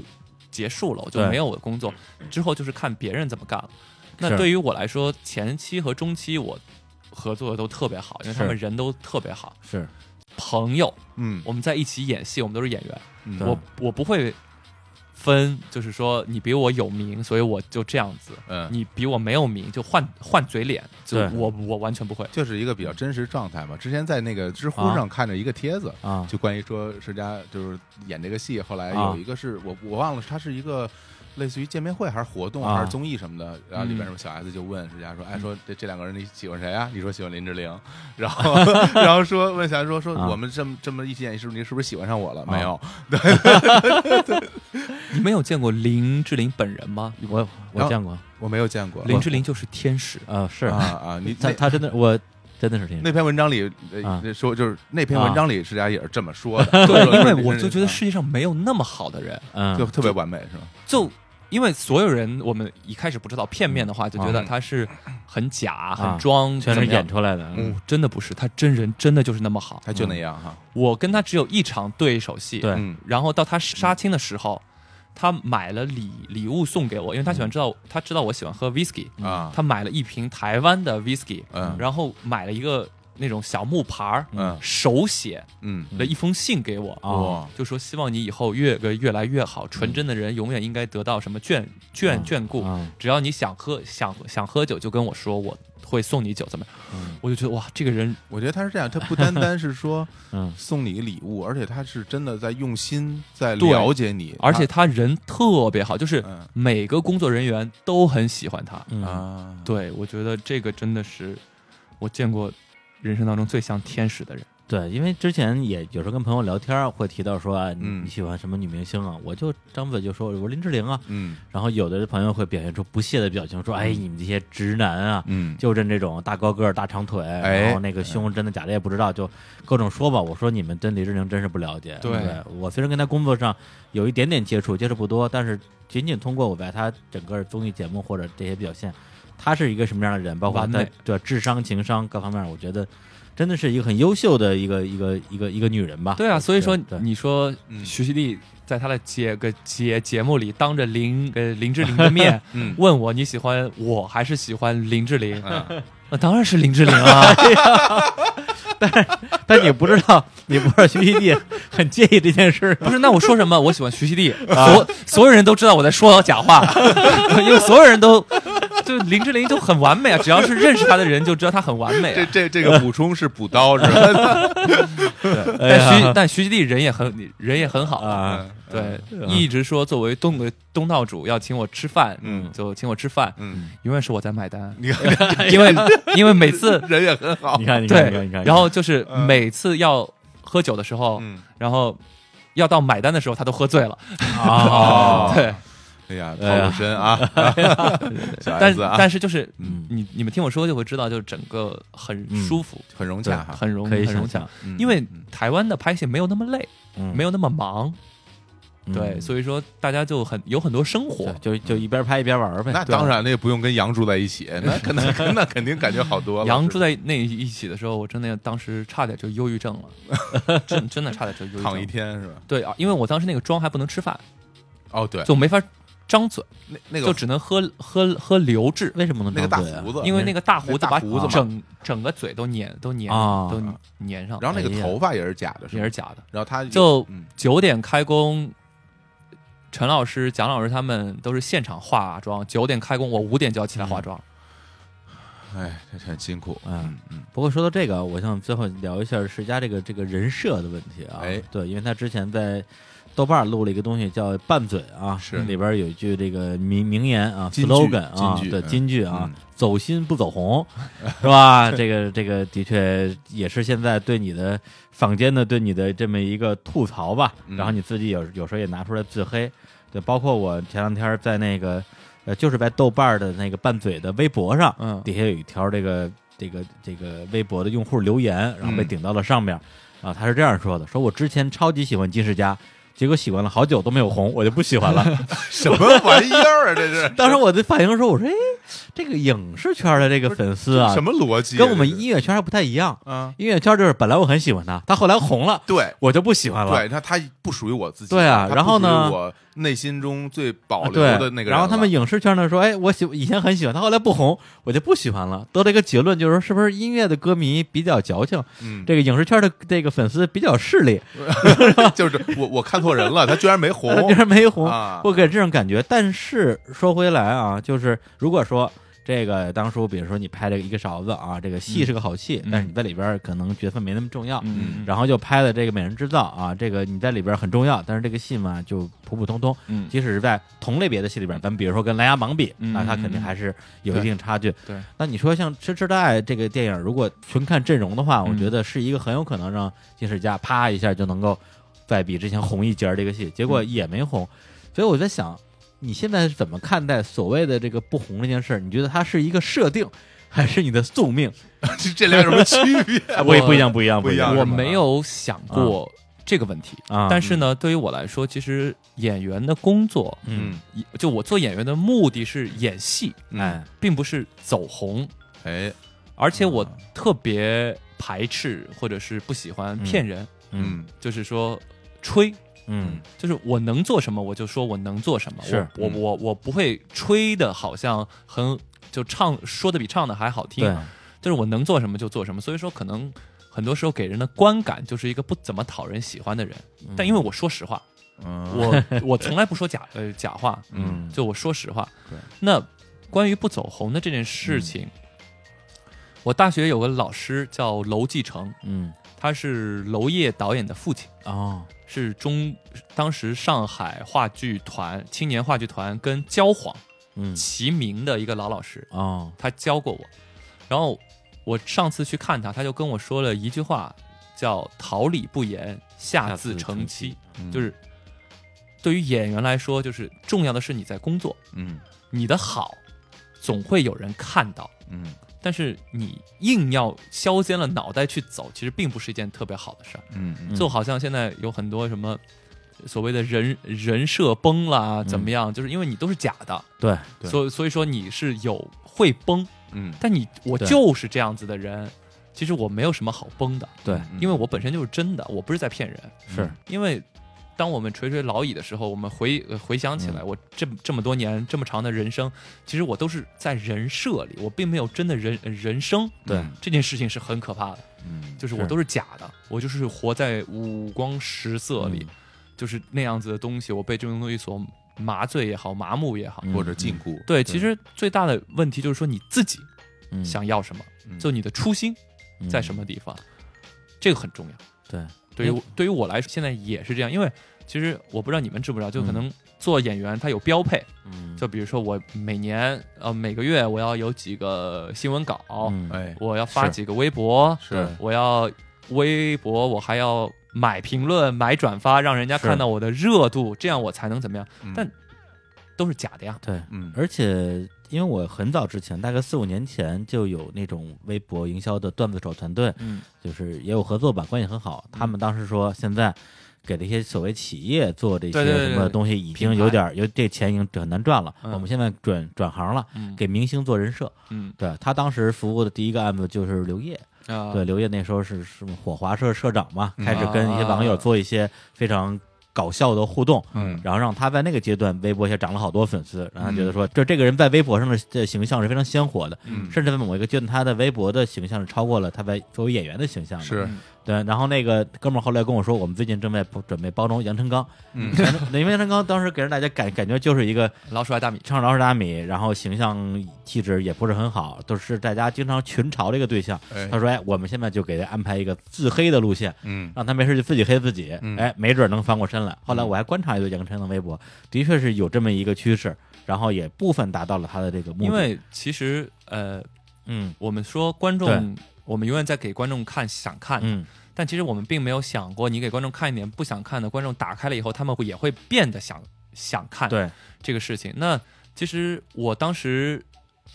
结束了，我就没有我的工作，之后就是看别人怎么干了。那对于我来说，前期和中期我合作的都特别好，因为他们人都特别好。是，朋友，嗯。我们在一起演戏，我们都是演员，嗯。我我不会分，就是说你比我有名，所以我就这样子，嗯，你比我没有名就换换嘴脸，就对。我我完全不会。就是一个比较真实状态嘛。之前在那个知乎啊。上看着一个帖子，啊。就关于说施佳就是演这个戏，后来啊。有一个是我我忘了，他是一个类似于见面会还是活动啊。还是综艺什么的，然后里边嗯什么小 S 就问施佳说，哎说这这两个人你喜欢谁啊？你说喜欢林志玲，<laughs> 然后 <laughs> 然后说问小 S 说说啊。我们这么这么一起演戏，是不是你是不是喜欢上我了？啊。没有，<laughs> 你没有见过林志玲本人吗？我我见过，我没有见过。林志玲就是天使，啊是。啊啊，你他那他真的我真的是挺那篇文章里说就是那篇文章里施佳也是这么说的，对，说因为我就觉得啊。世界上没有那么好的人，嗯。就特别完美是吗？就因为所有人我们一开始不知道片面的话，就觉得嗯他是很假、啊很装，全是演出来的，嗯。哦，真的不是，他真人真的就是那么好。他就那样哈，我跟他只有一场对手戏，对。嗯。然后到他杀青的时候，他买了礼礼物送给我，因为他喜欢知道，他知道我喜欢喝 whisky，啊，他买了一瓶台湾的 whisky，嗯。然后买了一个那种小木牌儿，嗯。手写嗯。了一封信给我，哦哇。就说希望你以后越个越来越好，纯真的人永远应该得到什么眷眷嗯。眷顾，嗯。只要你想喝想想喝酒就跟我说，我会送你酒，怎么？样？嗯。我就觉得哇，这个人我觉得他是这样，他不单单是说 <laughs> 嗯。送你礼物，而且他是真的在用心在了解你，而且他人特别好，就是嗯。每个工作人员都很喜欢他。啊，对，我觉得这个真的是我见过人生当中最像天使的人。对，因为之前也有时候跟朋友聊天儿会提到说啊，你喜欢什么女明星啊？我就张嘴就说我说林志玲啊，嗯然后有的朋友会表现出不屑的表情，说哎你们这些直男啊，嗯就认这种大高个儿、大长腿，哎然后那个胸真的假的也不知道，就各种说吧。我说你们对林志玲真是不了解。对我虽然跟她工作上有一点点接触，接触不多，但是仅仅通过我在她整个综艺节目或者这些表现，她是一个什么样的人，包括她完美对智商、情商各方面，我觉得真的是一个很优秀的一个一个一个一个女人吧。对啊，所以说你说嗯徐熙娣在她的节个节节目里当着林呃林志玲的面 <laughs> 嗯问我你喜欢我还是喜欢林志玲？<laughs> 啊那当然是林志玲啊。<laughs> 但但你不知道，你不知道徐熙娣很介意这件事儿。不是，那我说什么？我喜欢徐熙娣，所所有人都知道我在说假话，因为所有人都就林志玲就很完美啊，只要是认识她的人就知道她很完美这啊。这这个补充是补刀是吧？哎 <laughs> 但徐呀但徐熙娣人也很人也很好，啊，对，嗯一直说作为东的东道主要请我吃饭，嗯就请我吃饭，嗯，永远是我在买单，你看因为 <laughs> 因为每次人也很好你，看，你看，你看，对你看，，然后就是每次要喝酒的时候，嗯然后要到买单的时候，他都喝醉了，哦，<laughs> 对。哎呀，哎呀套路深啊，<laughs> 但啊，但是就是嗯你你们听我说就会知道，就是整个很嗯舒服，很融洽，很融可以很融洽因为嗯台湾的拍戏没有那么累，嗯没有那么忙，嗯对，所以说大家就很有很多生活。就就一边拍一边玩呗。那当然，那也不用跟杨住在一起，那可能 <laughs> 那肯定感觉好多了。杨住在那一起的时候，我真的当时差点就忧郁症了，真真的差点就忧郁躺一。天是吧？对啊，因为我当时那个妆还不能吃饭，哦，对，就没法张嘴，那那个就只能喝喝喝流质，为什么能那个大胡子，因为那个大胡子把胡子整整个嘴都粘都粘啊都粘上，然后那个头发也是假的，也是假的。然后他就嗯九点开工，陈老师、蒋老师他们都是现场化妆，九点开工，我五点就要起来化妆。哎，这很辛苦，嗯嗯嗯不过说到这个，我想最后聊一下世家这个这个人设的问题啊。哎对，因为他之前在豆瓣录了一个东西叫“拌嘴”啊，是。里边有一句这个名名言啊，slogan 啊，对，金句啊嗯，走心不走红，<laughs> 是吧？这个这个的确也是现在对你的坊间的对你的这么一个吐槽吧。嗯。然后你自己有有时候也拿出来自黑，对，包括我前两天在那个呃，就是在豆瓣的那个拌嘴的微博上，嗯。底下有一条这个这个这个微博的用户留言，然后被嗯。顶到了上面。啊，他是这样说的：说我之前超级喜欢金世佳，结果喜欢了好久都没有红，我就不喜欢了。<laughs> 什么玩意儿啊？这是 <laughs> 当时我的反应说：我说，哎，这个影视圈的这个粉丝啊，什么逻辑啊？跟我们音乐圈还不太一样。嗯，音乐圈就是本来我很喜欢他，他后来红了，对。我就不喜欢了。对他，他不属于我自己，对啊然后呢我内心中最保留的那个。然后他们影视圈呢说，哎，我喜以前很喜欢他，后来不红，我就不喜欢了。得了一个结论，就是说是不是音乐的歌迷比较矫情，嗯，这个影视圈的这个粉丝比较势利，<laughs> <laughs> 就是我我看错人了，他居然没红 <laughs> 他居然没红，啊！我给这种感觉。但是说回来啊，就是如果说这个当初，比如说你拍这个一个勺子啊，这个戏是个好戏，嗯。但是你在里边可能角色没那么重要，嗯。然后就拍了这个《美人制造》啊，这个你在里边很重要，但是这个戏嘛就普普通通。嗯。即使是在同类别的戏里边，咱们比如说跟《琅琊榜》比，嗯。那它肯定还是有一定差距。对，那你说像《痴痴的爱》这个电影，如果纯看阵容的话，我嗯。觉得是一个很有可能让金世佳啪一下就能够再比之前红一截儿这个戏，结果也没红。所以我在想，你现在是怎么看待所谓的这个不红这件事儿？你觉得它是一个设定，还是你的宿命？<laughs> 这 <laughs> 这俩有什么区别？<laughs> 我也不一样，不一样，不一样。我没有想过这个问题，啊。但是呢，对于我来说，其实演员的工作，嗯，就我做演员的目的是演戏，嗯哎，并不是走红，哎，而且我啊特别排斥或者是不喜欢骗人，嗯。嗯。就是说吹。嗯就是我能做什么，我就说我能做什么。是嗯我我我不会吹的，好像很就唱说的比唱的还好听。对，就是我能做什么就做什么。所以说，可能很多时候给人的观感就是一个不怎么讨人喜欢的人。但因为我说实话，嗯我我从来不说假呃假话，嗯就我说实话。对，那关于不走红的这件事情，我大学有个老师叫娄继成，嗯他是娄烨导演的父亲。哦是中当时上海话剧团青年话剧团跟焦晃嗯。齐名的一个老老师，哦。他教过我。然后我上次去看他，他就跟我说了一句话，叫“桃李不言，下自成蹊”，嗯。就是对于演员来说，就是重要的是你在工作，嗯。你的好总会有人看到。嗯但是你硬要削尖了脑袋去走，其实并不是一件特别好的事儿。嗯嗯。就好像现在有很多什么所谓的人人设崩啦，怎么样？就是因为你都是假的，对对。所以所以说你是有会崩，嗯。但你我就是这样子的人，其实我没有什么好崩的，对。嗯因为我本身就是真的，我不是在骗人。是。因为当我们垂垂老矣的时候，我们回呃回想嗯起来，我这这么多年这么长的人生，其实我都是在人设里，我并没有真的人人生。对。这件事情是很可怕的，嗯就是我都是假的，我就是活在五光十色里，嗯。就是那样子的东西，我被这种东西所麻醉也好，麻木也好。嗯或者禁锢，对，其实最大的问题就是说你自己嗯。想要什么，嗯。就你的初心在什么地方，这个很重要。对。对于我对于我来说，现在也是这样，因为其实我不知道你们知不知道，就可能做演员他有标配，嗯。就比如说我每年呃每个月我要有几个新闻稿，嗯。哎。我要发几个微博，是。我要微博我还要买评论、买转发，让人家看到我的热度，这样我才能怎么样？嗯。但都是假的呀。对，嗯。而且因为我很早之前，大概四五年前就有那种微博营销的段子手团队，嗯。就是也有合作吧，关系很好。他们当时说，现在给这些所谓企业做这些什么东西，已经有点儿有这钱已经很难赚了。嗯。我们现在转转行了，嗯。给明星做人设。嗯。对他当时服务的第一个案子就是刘烨，啊。对，刘烨那时候是什么火华社社长嘛，嗯开始跟一些网友做一些非常搞笑的互动，嗯。然后让他在那个阶段微博也涨了好多粉丝，让他觉得说，就这个人在微博上的的形象是非常鲜活的，嗯。甚至在某一个阶段，他的微博的形象是超过了他在作为演员的形象的。对，然后那个哥们儿后来跟我说，我们最近正在准备包装杨成刚，嗯 <laughs> 因为杨成刚当时给人大家感感觉就是一个老鼠爱大米，唱老鼠大米，然后形象气质也不是很好，都是大家经常群嘲的一个对象。哎他说：“哎，我们现在就给他安排一个自黑的路线，嗯让他没事就自己黑自己，嗯哎，没准能翻过身来。”后来我还观察一下杨晨的微博，的确是有这么一个趋势，然后也部分达到了他的这个目的。因为其实呃，嗯我们说观众，我们永远在给观众看想看的，嗯但其实我们并没有想过，你给观众看一点不想看的，观众打开了以后，他们会也会变得想想看对这个事情。那其实我当时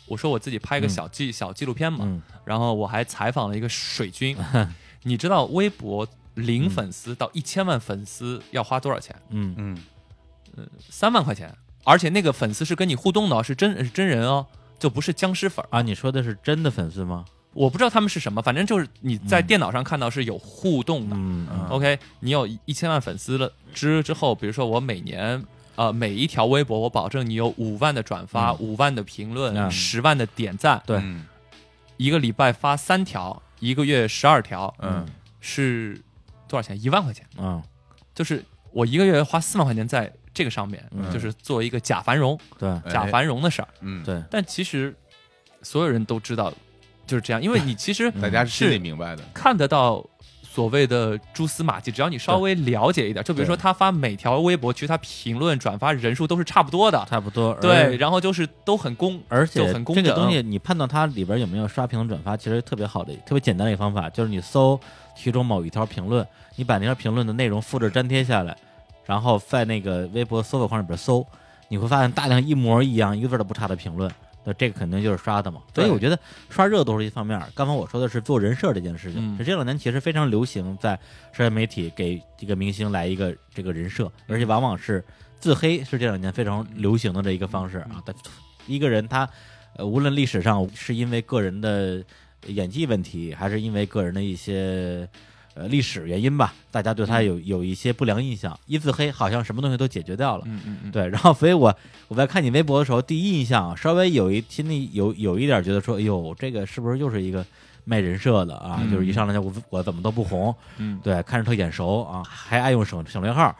我说我自己拍一个嗯小纪、小纪录片嘛，嗯然后我还采访了一个水军，<laughs> 你知道微博零粉丝到一千万粉丝要花多少钱？嗯嗯三万块钱，而且那个粉丝是跟你互动的哦，是真是真人哦，就不是僵尸粉。啊，你说的是真的粉丝吗？我不知道他们是什么，反正就是你在嗯。电脑上看到是有互动的。嗯嗯。OK，你有一千万粉丝了之之后，比如说我每年呃，每一条微博我保证你有五万的转发、嗯。五万的评论、嗯。十万的点赞，对。嗯一个礼拜发三条，一个月十二条，嗯。是多少钱？一万块钱，嗯，就是我一个月花四万块钱在这个上面，嗯。就是做一个假繁荣、对。哎。假繁荣的事儿。嗯，对，但其实所有人都知道就是这样，因为 <laughs> 你其实大家是心里是明白的，看得到所谓的蛛丝马迹，只要你稍微了解一点，就比如说他发每条微博，其实他评论、转发人数都是差不多的，差不多。对，然后就是都很公，而且就很公正这个东西，你判断它里边有没有刷屏转发，其实特别好的、特别简单的一个方法，就是你搜其中某一条评论，你把那条评论的内容复制粘贴下来，然后在那个微博搜索框里边搜，你会发现大量一模一样、一个字都不差的评论。那这个肯定就是刷的嘛，所以我觉得刷热度是一方面。刚刚我说的是做人设这件事情，嗯是这两年其实非常流行，在社交媒体给这个明星来一个这个人设，而且往往是自黑，是这两年非常流行的这一个方式啊。但一个人他呃，无论历史上是因为个人的演技问题，还是因为个人的一些呃历史原因吧，大家对他有有一些不良印象，一自黑好像什么东西都解决掉了。嗯嗯嗯，对，然后所以我我在看你微博的时候，第一印象啊稍微有一心里有有一点觉得说，哎呦，这个是不是又是一个卖人设的啊？嗯就是一上来就我我怎么都不红，嗯，对，看着特眼熟啊，还爱用省省略号，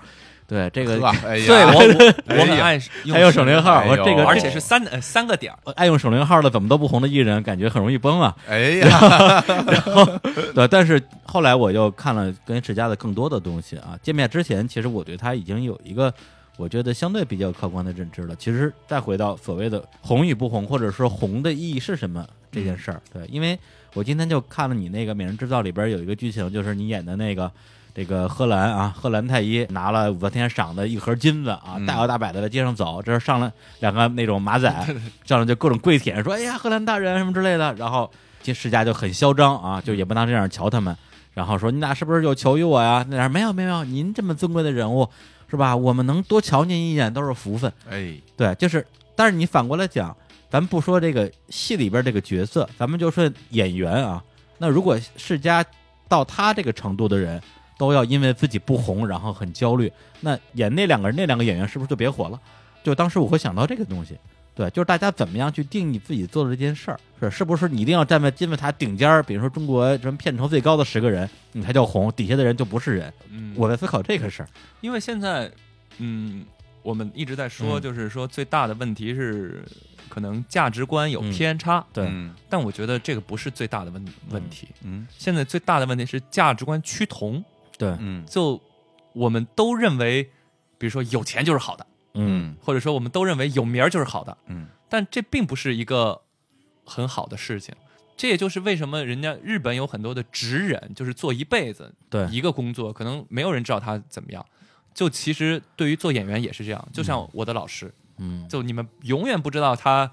对这个呵哎呀，<laughs> 对我爱用还有省略号，我这个而且是三呃三个点儿，爱用省略号的怎么都不红的艺人，感觉很容易崩啊。哎呀，<laughs> 对，但是后来我又看了跟世嘉的更多的东西啊。见面之前，其实我对他已经有一个我觉得相对比较客观的认知了。其实再回到所谓的红与不红，或者说红的意义是什么这件事儿，对，因为我今天就看了你那个《美人制造》里边有一个剧情，就是你演的那个。这个贺兰啊，贺兰太医拿了武则天赏的一盒金子啊，嗯大摇大摆的在街上走，这是上来两个那种马仔，<laughs> 上来就各种跪舔，说：“哎呀，贺兰大人什么之类的。”然后这世家就很嚣张啊，就也不当这样瞧他们，然后说：“你俩是不是有求于我呀？”那俩没有没有没有，您这么尊贵的人物是吧？我们能多瞧您一眼都是福分。哎，对，就是，但是你反过来讲，咱不说这个戏里边这个角色，咱们就说演员啊。那如果世家到他这个程度的人，都要因为自己不红，然后很焦虑，那演那两个人那两个演员是不是就别火了？就当时我会想到这个东西。对，就是大家怎么样去定义自己做的这件事儿，是是不是你一定要站在金字塔顶尖儿？比如说中国什么片酬最高的十个人，你才叫红，底下的人就不是人。嗯，我在思考这个事儿。因为现在，嗯，我们一直在说，嗯就是说最大的问题是可能价值观有嗯偏差，对，嗯但我觉得这个不是最大的问问题。嗯现在最大的问题是价值观趋同，对，嗯。就我们都认为，比如说有钱就是好的，嗯。或者说我们都认为有名儿就是好的，嗯。但这并不是一个很好的事情。这也就是为什么人家日本有很多的职人，就是做一辈子对。一个工作，可能没有人知道他怎么样。就其实对于做演员也是这样，就像我的老师，嗯，就你们永远不知道他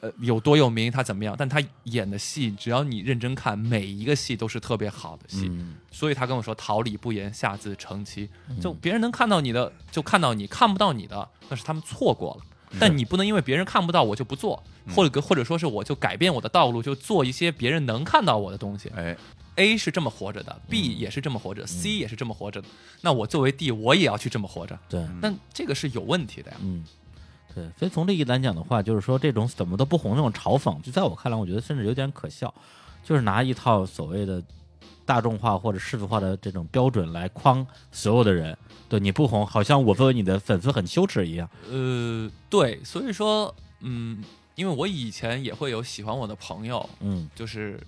呃有多有名，他怎么样，但他演的戏，只要你认真看，每一个戏都是特别好的戏。嗯所以他跟我说“桃李不言，下自成蹊”，嗯就别人能看到你的，就看到你；看不到你的，那是他们错过了。但你不能因为别人看不到我就不做，或者或者说是我就改变我的道路，就做一些别人能看到我的东西。哎 A 是这么活着的，B 也是这么活着，C 也是这么活着的。那我作为 D，我也要去这么活着。对，那这个是有问题的呀。嗯，对，所以从这一来讲的话，就是说这种怎么都不红那种嘲讽，就在我看来，我觉得甚至有点可笑，就是拿一套所谓的大众化或者世俗化的这种标准来框所有的人。对你不红，好像我作为你的粉丝很羞耻一样。呃，对，所以说，嗯，因为我以前也会有喜欢我的朋友，嗯就是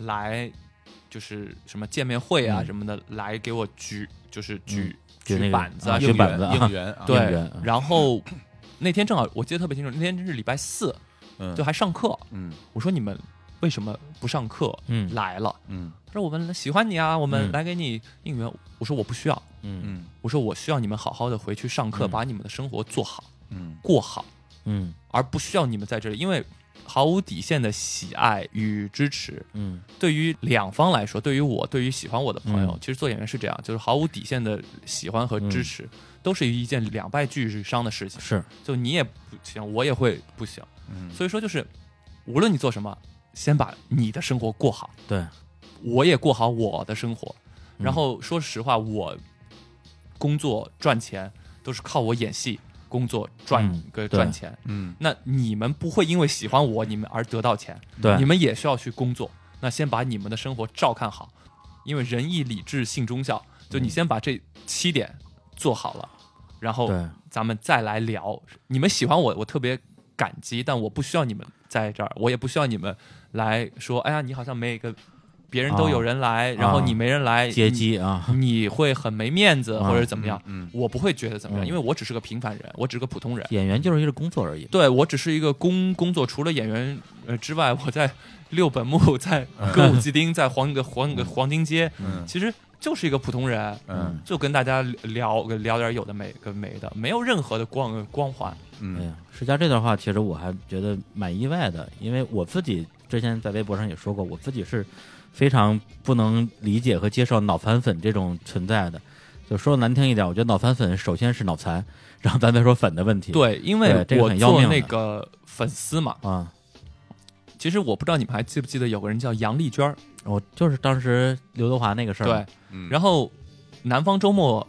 来，就是什么见面会啊嗯什么的，来给我举，就是举、举那板子啊应援应援啊，然后那天正好我记得特别清楚，那天是礼拜四，嗯。就还上课。嗯。我说你们为什么不上课？嗯。来了。嗯。他说我们喜欢你啊，我们嗯。来给你应援。我说我不需要，嗯。嗯。我说我需要你们好好的回去上课，嗯。把你们的生活做好、嗯。过好，嗯。而不需要你们在这里，因为毫无底线的喜爱与支持，嗯。对于两方来说，对于我，对于喜欢我的朋友，嗯。其实做演员是这样，就是毫无底线的喜欢和支持，都是一件两败俱伤的事情。是。就你也不行，我也会不行。嗯。所以说，就是无论你做什么，先把你的生活过好，对，我也过好我的生活。嗯。然后说实话，我工作赚钱，都是靠我演戏工作赚嗯个对。赚钱。嗯。那你们不会因为喜欢我，你们而得到钱，对。你们也需要去工作。那先把你们的生活照看好，因为仁义礼智信忠孝，就你先把这七点做好了，然后咱们再来聊。你们喜欢我，我特别感激，但我不需要你们在这儿，我也不需要你们来说，哎呀，你好像每个别人都有人来，然后你没人来，接机啊，你你会很没面子啊或者怎么样。嗯我不会觉得怎么样，嗯因为我只是个平凡人，我只是个普通人。演员就是一个工作而已。对我只是一个工工作，除了演员呃之外，我在六本木，在歌舞 <laughs> 伎町，在黄个黄个黄金街，嗯其实就是一个普通人，嗯。就跟大家聊聊点有的没跟没的，没有任何的光光环。哎嗯呀，世嘉这段话其实我还觉得蛮意外的，因为我自己之前在微博上也说过，我自己是非常不能理解和接受脑残粉这种存在的。就说的难听一点，我觉得脑残粉首先是脑残，<laughs> 然后咱再说粉的问题。对，因为我做那个粉丝嘛，啊，其实我不知道你们还记不记得有个人叫杨丽娟儿，我就是当时刘德华那个事儿，对，嗯。然后南方周末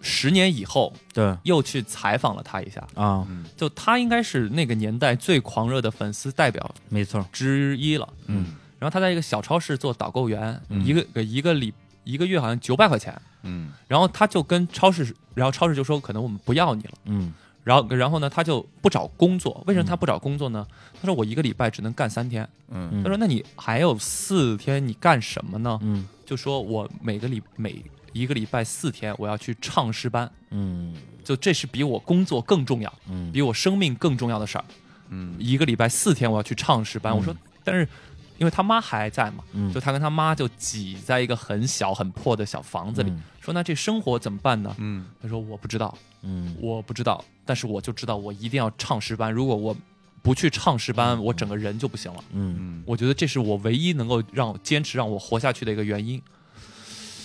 十年以后对。又去采访了他一下，啊，嗯就他应该是那个年代最狂热的粉丝代表没错，之一了。嗯。然后他在一个小超市做导购员，嗯。一个一个礼一个月好像九百块钱，嗯。然后他就跟超市，然后超市就说可能我们不要你了。嗯然后，然后呢，他就不找工作。为什么他不找工作呢？他说我一个礼拜只能干三天。嗯嗯，他说那你还有四天，你干什么呢？嗯就说我每个礼每一个礼拜四天我要去唱诗班，嗯就这是比我工作更重要，嗯比我生命更重要的事儿。嗯一个礼拜四天我要去唱诗班。嗯我说，但是因为他妈还在嘛，嗯，就他跟他妈就挤在一个很小很破的小房子里，嗯说那这生活怎么办呢？嗯他说我不知道，嗯我不知道，但是我就知道我一定要唱诗班，如果我不去唱诗班，我整个人就不行了。嗯嗯我觉得这是我唯一能够让坚持让我活下去的一个原因。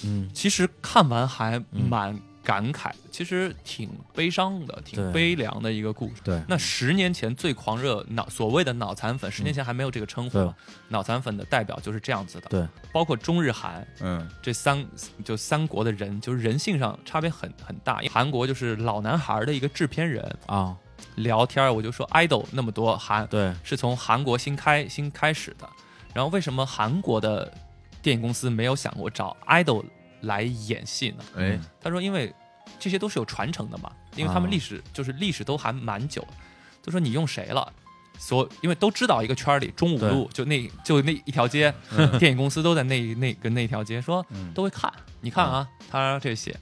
嗯其实看完还蛮感慨，其实挺悲伤的，挺悲凉的一个故事。对，那十年前最狂热脑所谓的脑残粉，十年前还没有这个称呼嘛？脑残粉的代表就是这样子的，对，包括中日韩嗯这三就三国的人，就是人性上差别很很大。韩国就是老男孩的一个制片人啊，聊天儿，我就说 idol 那么多韩对，是从韩国新开新开始的，然后为什么韩国的电影公司没有想过找 idol 来演戏呢？哎。他说，因为这些都是有传承的嘛，因为他们啊。历史、就是历史都还蛮久的。就说你用谁了，所因为都知道一个圈儿里中五路就那就那一条街，电影公司都在那那个那条街，说嗯。都会看。你看啊，他这些，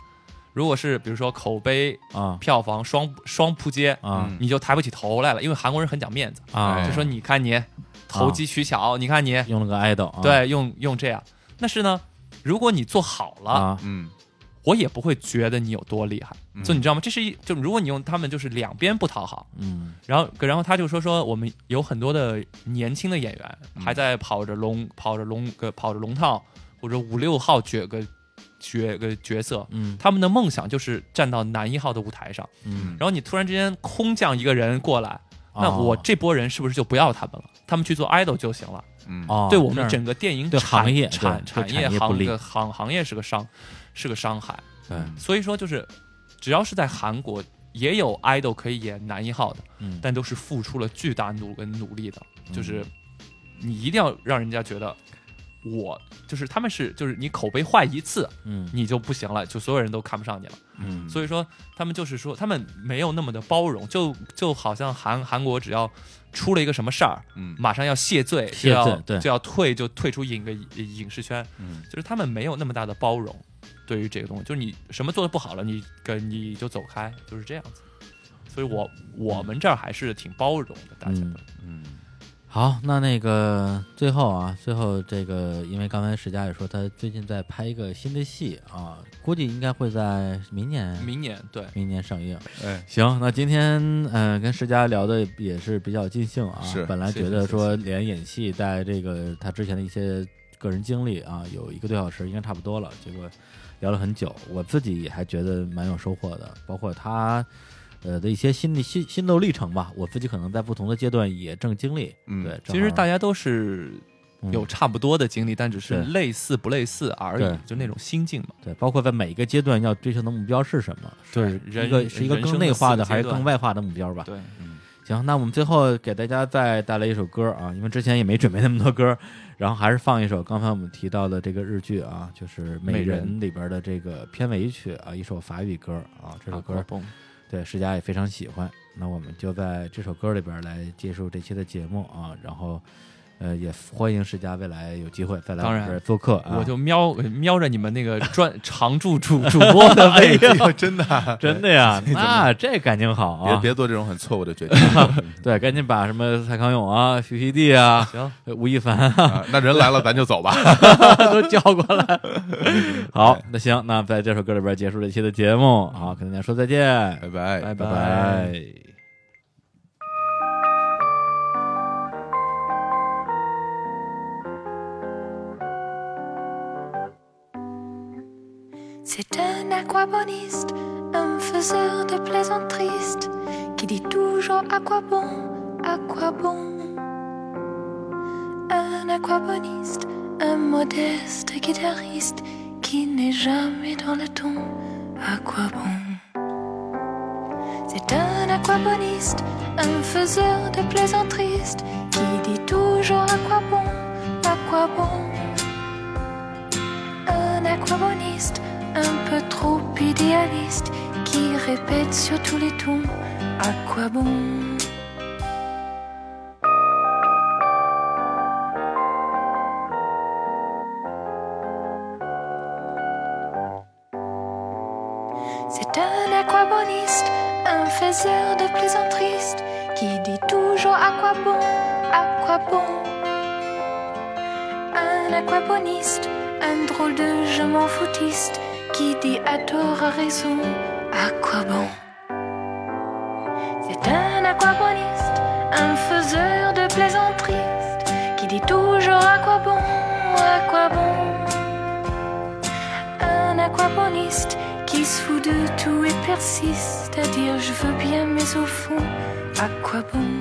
如果是比如说口碑、啊。票房双双扑街，你就抬不起头来了，因为韩国人很讲面子，啊，哎。就说你看你投机取巧，你看你用了个 idol，啊。对用用这样，但是呢，如果你做好了，啊，嗯。我也不会觉得你有多厉害。嗯。就你知道吗？这是一就如果你用他们就是两边不讨好，嗯。然后然后他就说说我们有很多的年轻的演员嗯。还在跑着龙跑着龙个跑着龙套或者五六号角个角个角色。嗯。他们的梦想就是站到男一号的舞台上，嗯，然后你突然之间空降一个人过来，那哦我这波人是不是就不要他们了？他们去做 idol 就行了。嗯哦，对我们整个电影对产行业产产业产业行个行行业是个伤是个伤害。对，所以说就是，只要是在韩国，也有 idol 可以演男一号的，嗯，但都是付出了巨大努跟努力的，嗯就是你一定要让人家觉得我就是他们是就是你口碑坏一次嗯你就不行了，就所有人都看不上你了。嗯，所以说他们就是说他们没有那么的包容，就就好像韩韩国只要出了一个什么事儿，嗯马上要谢罪，谢就要就要退，就退出影个影视圈，嗯就是他们没有那么大的包容，对于这个东西，就是你什么做的不好了，你跟你就走开，就是这样子。所以我我们这儿还是挺包容的，大家。嗯好，那那个最后啊，最后这个，因为刚才石佳也说他最近在拍一个新的戏啊，估计应该会在明年明年对，明年上映。哎行，那今天呃跟石佳聊的也是比较尽兴啊，是本来觉得说连演戏带这个他之前的一些个人经历啊，有一个多小时应该差不多了，结果聊了很久，我自己也还觉得蛮有收获的，包括他。呃的一些心理心心路历程吧，我自己可能在不同的阶段也正经历。嗯对，其实大家家都是嗯有差不多的经历，但只是类似不类似而已，就那种心境嘛。对，包括在每一个阶段要追求的目标是什么？对是一个是一个更内化的还是更外化的目标吧？对，行，那我们最后给大家再带来一首歌啊，因为之前也没准备那么多歌，然后还是放一首刚才我们提到的这个日剧啊，就是《美美人人》里边的这个片尾曲啊，一首法语歌啊，这首歌蹦，对世嘉也非常喜欢。那我们就在这首歌里边来结束这期的节目啊，然后呃也欢迎世家未来有机会再来我当然们这儿做客啊，我就瞄 <laughs> 瞄着你们那个专常驻主 <laughs> 主播的位置，哎呦真的啊 <laughs> 真的呀，那这感情好别啊，别做这种很错误的决定对，赶紧把什么蔡康永啊、徐熙娣啊、行，吴亦凡啊。啊！那人来了，咱就走吧。都叫过来。好，那行，那在这首歌里边结束这期的节目，好，跟大家说再见，拜拜，拜拜拜。C'est un aquaboniste, un faiseur de plaisanteries qui dit toujours à quoi bon, à quoi bon. Un aquaboniste, un modeste guitariste qui n'est jamais dans le ton, à quoi bon. C'est un aquaboniste, un faiseur de plaisanteries qui dit toujours à quoi bon, à quoi bon. Un aquaboniste, un peu trop idéaliste, qui répète sur tous les tons à quoi bon? C'est un aquaboniste, un faiseur de plaisanteries, qui dit toujours à quoi bon, à quoi bon? Un aquaboniste, un drôle de je m'en foutiste, qui dit à tort à raison, à quoi bon? C'est un aquaboniste, un faiseur de plaisanteries, qui dit toujours à quoi bon, à quoi bon? Un aquaboniste qui se fout de tout et persiste à dire je veux bien mais au fond, à quoi bon?